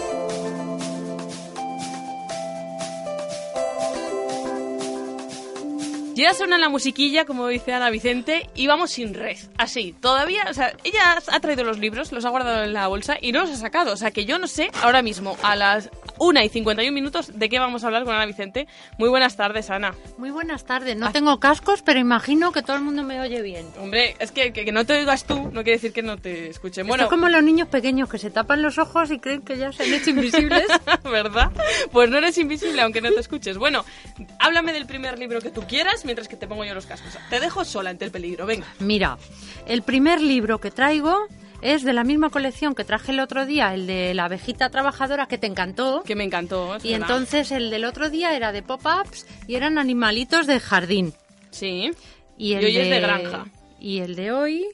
Ya suena la musiquilla, como dice Ana Vicente, y vamos sin red. Así, todavía, o sea, ella ha traído los libros, los ha guardado en la bolsa y no los ha sacado. O sea, que yo no sé ahora mismo, a las 1 y 51 minutos, de qué vamos a hablar con Ana Vicente. Muy buenas tardes, Ana. Muy buenas tardes. No tengo cascos, pero imagino que todo el mundo me oye bien. Hombre, es que, que, que no te oigas tú no quiere decir que no te escuchen. Bueno, es como los niños pequeños que se tapan los ojos y creen que ya se han hecho invisibles. ¿verdad? Pues no eres invisible aunque no te escuches. Bueno, háblame del primer libro que tú quieras mientras que te pongo yo los cascos. Te dejo sola ante el peligro, venga. Mira, el primer libro que traigo es de la misma colección que traje el otro día, el de la abejita trabajadora que te encantó. Que me encantó. Y verdad. entonces el del otro día era de pop-ups y eran animalitos de jardín. Sí. Y, el Y hoy es de granja. Y el de hoy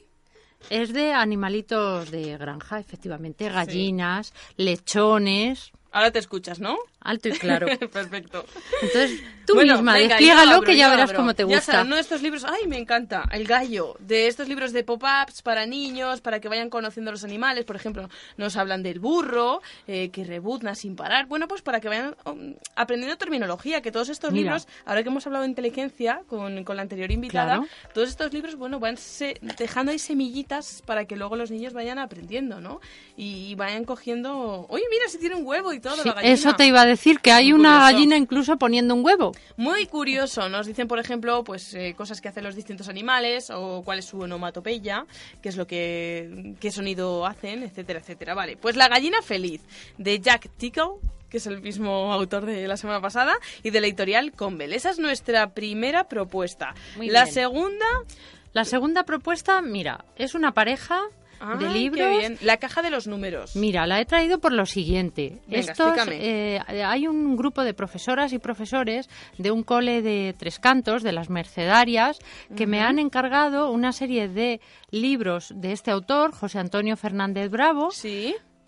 es de animalitos de granja, efectivamente, gallinas, lechones. Ahora te escuchas, ¿no? Alto y claro. Perfecto. Entonces, tú Bueno, misma, venga, despliégalo yo abro, que ya verás cómo te Ya gusta. sabes, uno de estos libros, ay, me encanta, El gallo, de estos libros de pop-ups para niños, para que vayan conociendo los animales, por ejemplo, nos hablan del burro, eh, que rebuzna sin parar, bueno, pues para que vayan um, aprendiendo terminología, que todos estos Mira. libros, ahora que hemos hablado de inteligencia con, con la anterior invitada, Claro. todos estos libros, bueno, van se- dejando ahí semillitas para que luego los niños vayan aprendiendo, ¿no? Y, vayan cogiendo, oye, mira, si tiene un huevo y todo, Sí, la gallina. eso te iba a decir, que hay una gallina incluso poniendo un huevo. Muy curioso. Nos dicen, por ejemplo, pues eh, cosas que hacen los distintos animales o cuál es su onomatopeya, qué es lo que qué sonido hacen, etcétera, etcétera. Vale, pues La gallina feliz de Jack Tickle que es el mismo autor de la semana pasada, y de la editorial Convel. Esa es nuestra primera propuesta. Muy la bien. segunda... La segunda propuesta, mira, es una pareja de libros. qué bien. La caja de los números. Mira, la he traído por lo siguiente. Venga, Estos, eh, hay un grupo de profesoras y profesores de un cole de Tres Cantos, de las Mercedarias, que me han encargado una serie de libros de este autor, José Antonio Fernández Bravo,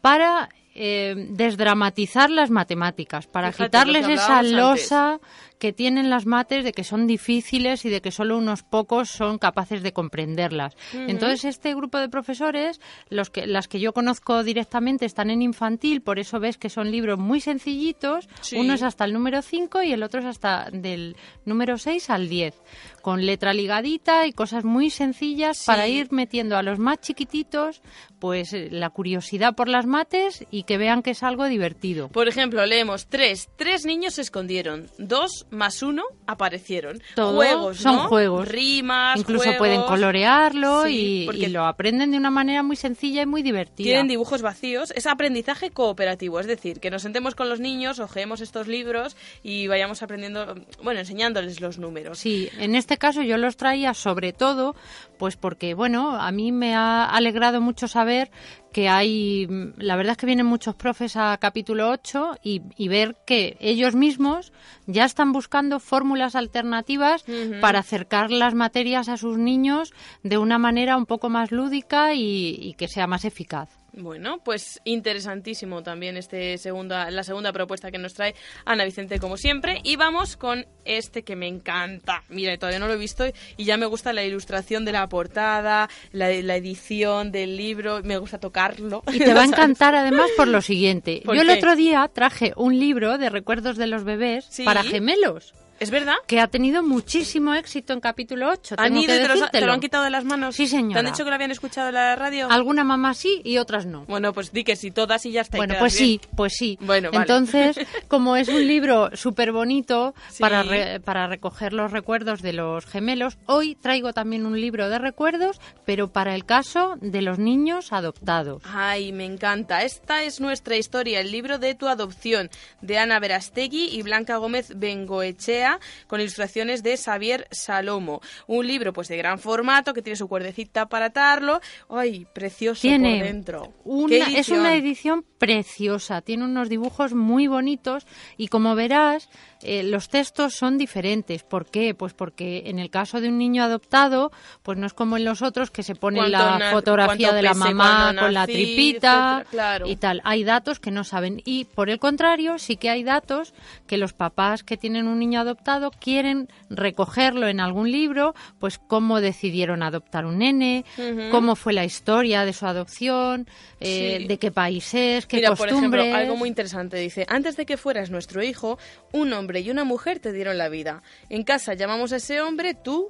para eh, desdramatizar las matemáticas, para Fíjate, quitarles esa losa que tienen las mates de que son difíciles y de que solo unos pocos son capaces de comprenderlas. Entonces, este grupo de profesores, los que, las que yo conozco directamente, están en infantil, por eso ves que son libros muy sencillitos. Sí. Uno es hasta el número 5 y el otro es hasta del número 6 al 10, con letra ligadita y cosas muy sencillas para ir metiendo a los más chiquititos pues eh, la curiosidad por las mates y que vean que es algo divertido. Por ejemplo, leemos tres. Tres niños se escondieron. Dos más uno aparecieron. Todo juegos, son ¿no? juegos. Rimas, Incluso juegos. pueden colorearlo Sí, y lo aprenden de una manera muy sencilla y muy divertida. Tienen dibujos vacíos, es aprendizaje cooperativo, es decir, que nos sentemos con los niños, ojeemos estos libros y vayamos aprendiendo, bueno, enseñándoles los números. Sí, en este caso yo los traía sobre todo, pues porque, bueno, a mí me ha alegrado mucho saber que hay, la verdad es que vienen muchos profes a capítulo 8 y, y ver que ellos mismos ya están buscando fórmulas alternativas para acercar las materias a sus niños de una manera un poco más lúdica y, y que sea más eficaz. Bueno, pues interesantísimo también este segunda, la segunda propuesta que nos trae Ana Vicente como siempre. Y vamos con este que me encanta. Mira, todavía no lo he visto y ya me gusta la ilustración de la portada, la, la edición del libro, me gusta tocarlo. Y te va a encantar además por lo siguiente. ¿Por Yo el otro día traje un libro de recuerdos de los bebés Sí. para gemelos. ¿Es verdad? Que ha tenido muchísimo éxito en capítulo 8. ¿Han tengo ido que y te, los- te lo han quitado de las manos? Sí, señora. ¿Te han dicho que lo habían escuchado en la radio? Alguna mamá sí y otras no. Bueno, pues di que sí, todas y ya está. Bueno, pues bien. sí, pues sí. Bueno, vale. Entonces, como es un libro súper bonito Sí. para, re- para recoger los recuerdos de los gemelos, hoy traigo también un libro de recuerdos, pero para el caso de los niños adoptados. Ay, me encanta. Esta es nuestra historia, el libro de tu adopción, de Ana Verastegui y Blanca Gómez Bengoechea, con ilustraciones de Xavier Salomo. Un libro pues de gran formato, que tiene su cuerdecita para atarlo. Ay, precioso Tiene por dentro. una- ¿Qué es una edición preciosa, tiene unos dibujos muy bonitos y como verás, eh, los textos son diferentes. ¿Por qué? Pues porque en el caso de un niño adoptado, pues no es como en los otros que se pone la fotografía de la mamá con la tripita etcétera, claro. y tal. Hay datos que no saben. Y por el contrario, sí que hay datos que los papás que tienen un niño adoptado quieren recogerlo en algún libro, pues cómo decidieron adoptar un nene, cómo fue la historia de su adopción, eh, Sí. de qué país es, qué Mira, por costumbres. ejemplo, algo muy interesante dice, antes de que fueras nuestro hijo, un hombre y una mujer te dieron la vida. En casa llamamos a ese hombre tú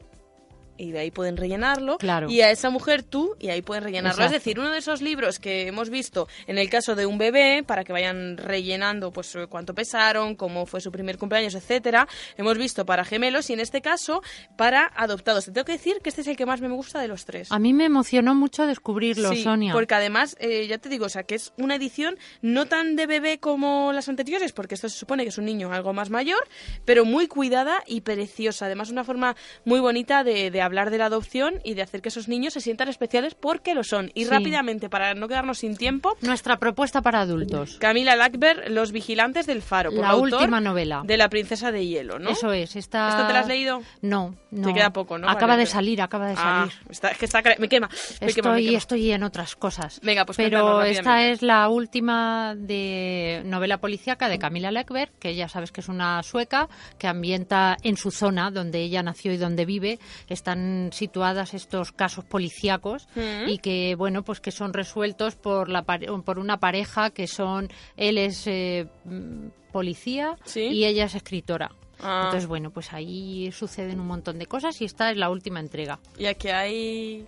y de ahí pueden rellenarlo. Claro. Y a esa mujer tú, y ahí pueden rellenarlo. Exacto. Es decir, uno de esos libros que hemos visto en el caso de un bebé, para que vayan rellenando pues eh, cuánto pesaron, cómo fue su primer cumpleaños, etcétera, hemos visto para gemelos y en este caso para adoptados. Te tengo que decir que este es el que más me gusta de los tres. A mí me emocionó mucho descubrirlo, Sí, Sonia. Porque además, eh, ya te digo, o sea, que es una edición no tan de bebé como las anteriores, porque esto se supone que es un niño algo más mayor, pero muy cuidada y preciosa. Además, una forma muy bonita de, de hablar de la adopción y de hacer que esos niños se sientan especiales porque lo son. Y Sí. rápidamente, para no quedarnos sin tiempo, Nuestra propuesta para adultos. Camila Lackberg, Los Vigilantes del Faro, por La última novela. de La Princesa de Hielo, ¿no? Eso es. Esta... ¿Esto te lo has leído? No, no. Te queda poco, ¿no? Acaba Vale, de salir, acaba de Ah, salir. está- es que está, me quema. Me quema, me Estoy, quema. estoy en otras cosas. Venga, pues Pero esta es la última de novela policíaca de Camila Leckberg, que ya sabes que es una sueca que ambienta en su zona donde ella nació y donde vive. Están situadas estos casos policíacos Mm. y que bueno pues que son resueltos por la por una pareja que son él es eh, mm, policía y ella es escritora. Ah. Entonces, bueno, pues ahí suceden un montón de cosas y esta es la última entrega. Y aquí hay...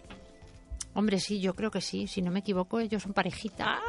Hombre, sí, yo creo que sí. Si no me equivoco, ellos son parejita. ¡Ay,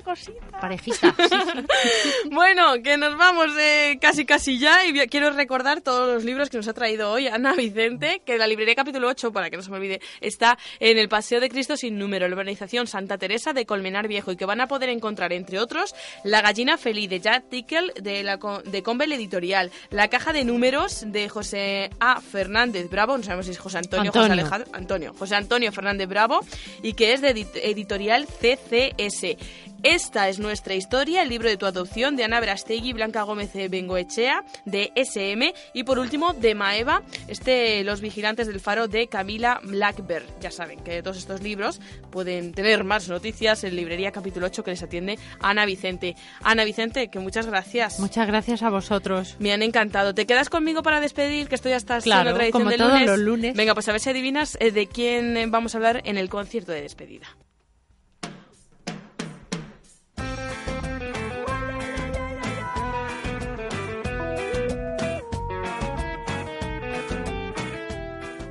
qué cosita. Parejita. bueno, que nos vamos de casi casi ya y quiero recordar todos los libros que nos ha traído hoy Ana Vicente, que la librería capítulo 8, para que no se me olvide, está en el Paseo de Cristo sin número, la organización Santa Teresa de Colmenar Viejo y que van a poder encontrar, entre otros, La gallina feliz de Jack Tickle de, la, de Convel Editorial, La caja de números de José A. Fernández Bravo, no sabemos si es José Antonio, José Alejandro, Antonio, José Antonio Fernández Bravo y que es de editorial CCS. Esta es nuestra historia, el libro de tu adopción de Ana Brastegui, Blanca Gómez de Bengoechea, de SM y por último de Maeva, este Los Vigilantes del Faro de Camila Blackbird. Ya saben que todos estos libros pueden tener más noticias en librería capítulo 8 que les atiende Ana Vicente. Ana Vicente, que muchas gracias. Muchas gracias a vosotros. Me han encantado. ¿Te quedas conmigo para despedir? Que estoy hasta claro, tradición como del todos lunes. los lunes. Venga, pues a ver si adivinas eh, de quién vamos a hablar en el concierto de despedida.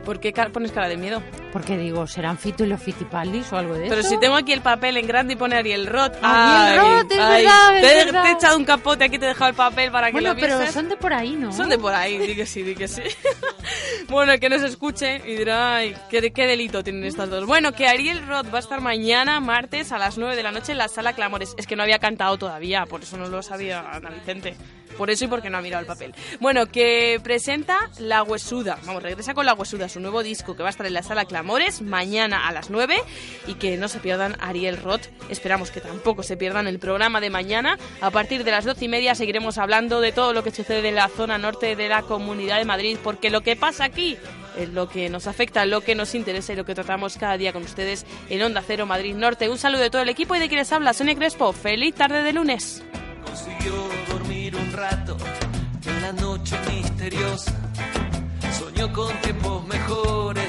¿Por qué pones cara de miedo? Porque digo, ¿serán Fito y los Fitipaldis o algo de eso? Pero si tengo aquí el papel en grande y pone Ariel Roth. Ariel Roth, es ay, verdad, es te, verdad. te he echado un capote aquí, te he dejado el papel para que bueno, lo vieses. pero son de por ahí, ¿no? Son de por ahí, di que sí, di que sí. bueno, que nos escuche y dirá, ay, ¿qué, qué delito tienen estas dos. Bueno, que Ariel Roth va a estar mañana, martes, a las 9 de la noche en la sala Clamores. Es que no había cantado todavía, por eso no lo sabía Ana Vicente. Por eso y porque no ha mirado el papel. Bueno, que presenta La Huesuda. Vamos, regresa con La Huesuda, su nuevo disco que va a estar en la sala Clamores mañana a las 9 y que no se pierdan Ariel Roth. Esperamos que tampoco se pierdan el programa de mañana. A partir de las 12 y media seguiremos hablando de todo lo que sucede en la zona norte de la Comunidad de Madrid, porque lo que pasa aquí es lo que nos afecta, lo que nos interesa y lo que tratamos cada día con ustedes en Onda Cero Madrid Norte. Un saludo de todo el equipo y de quienes habla, Sonia Crespo. Feliz tarde de lunes. consiguió dormir un rato en la noche misteriosa. Soñó con tiempos mejores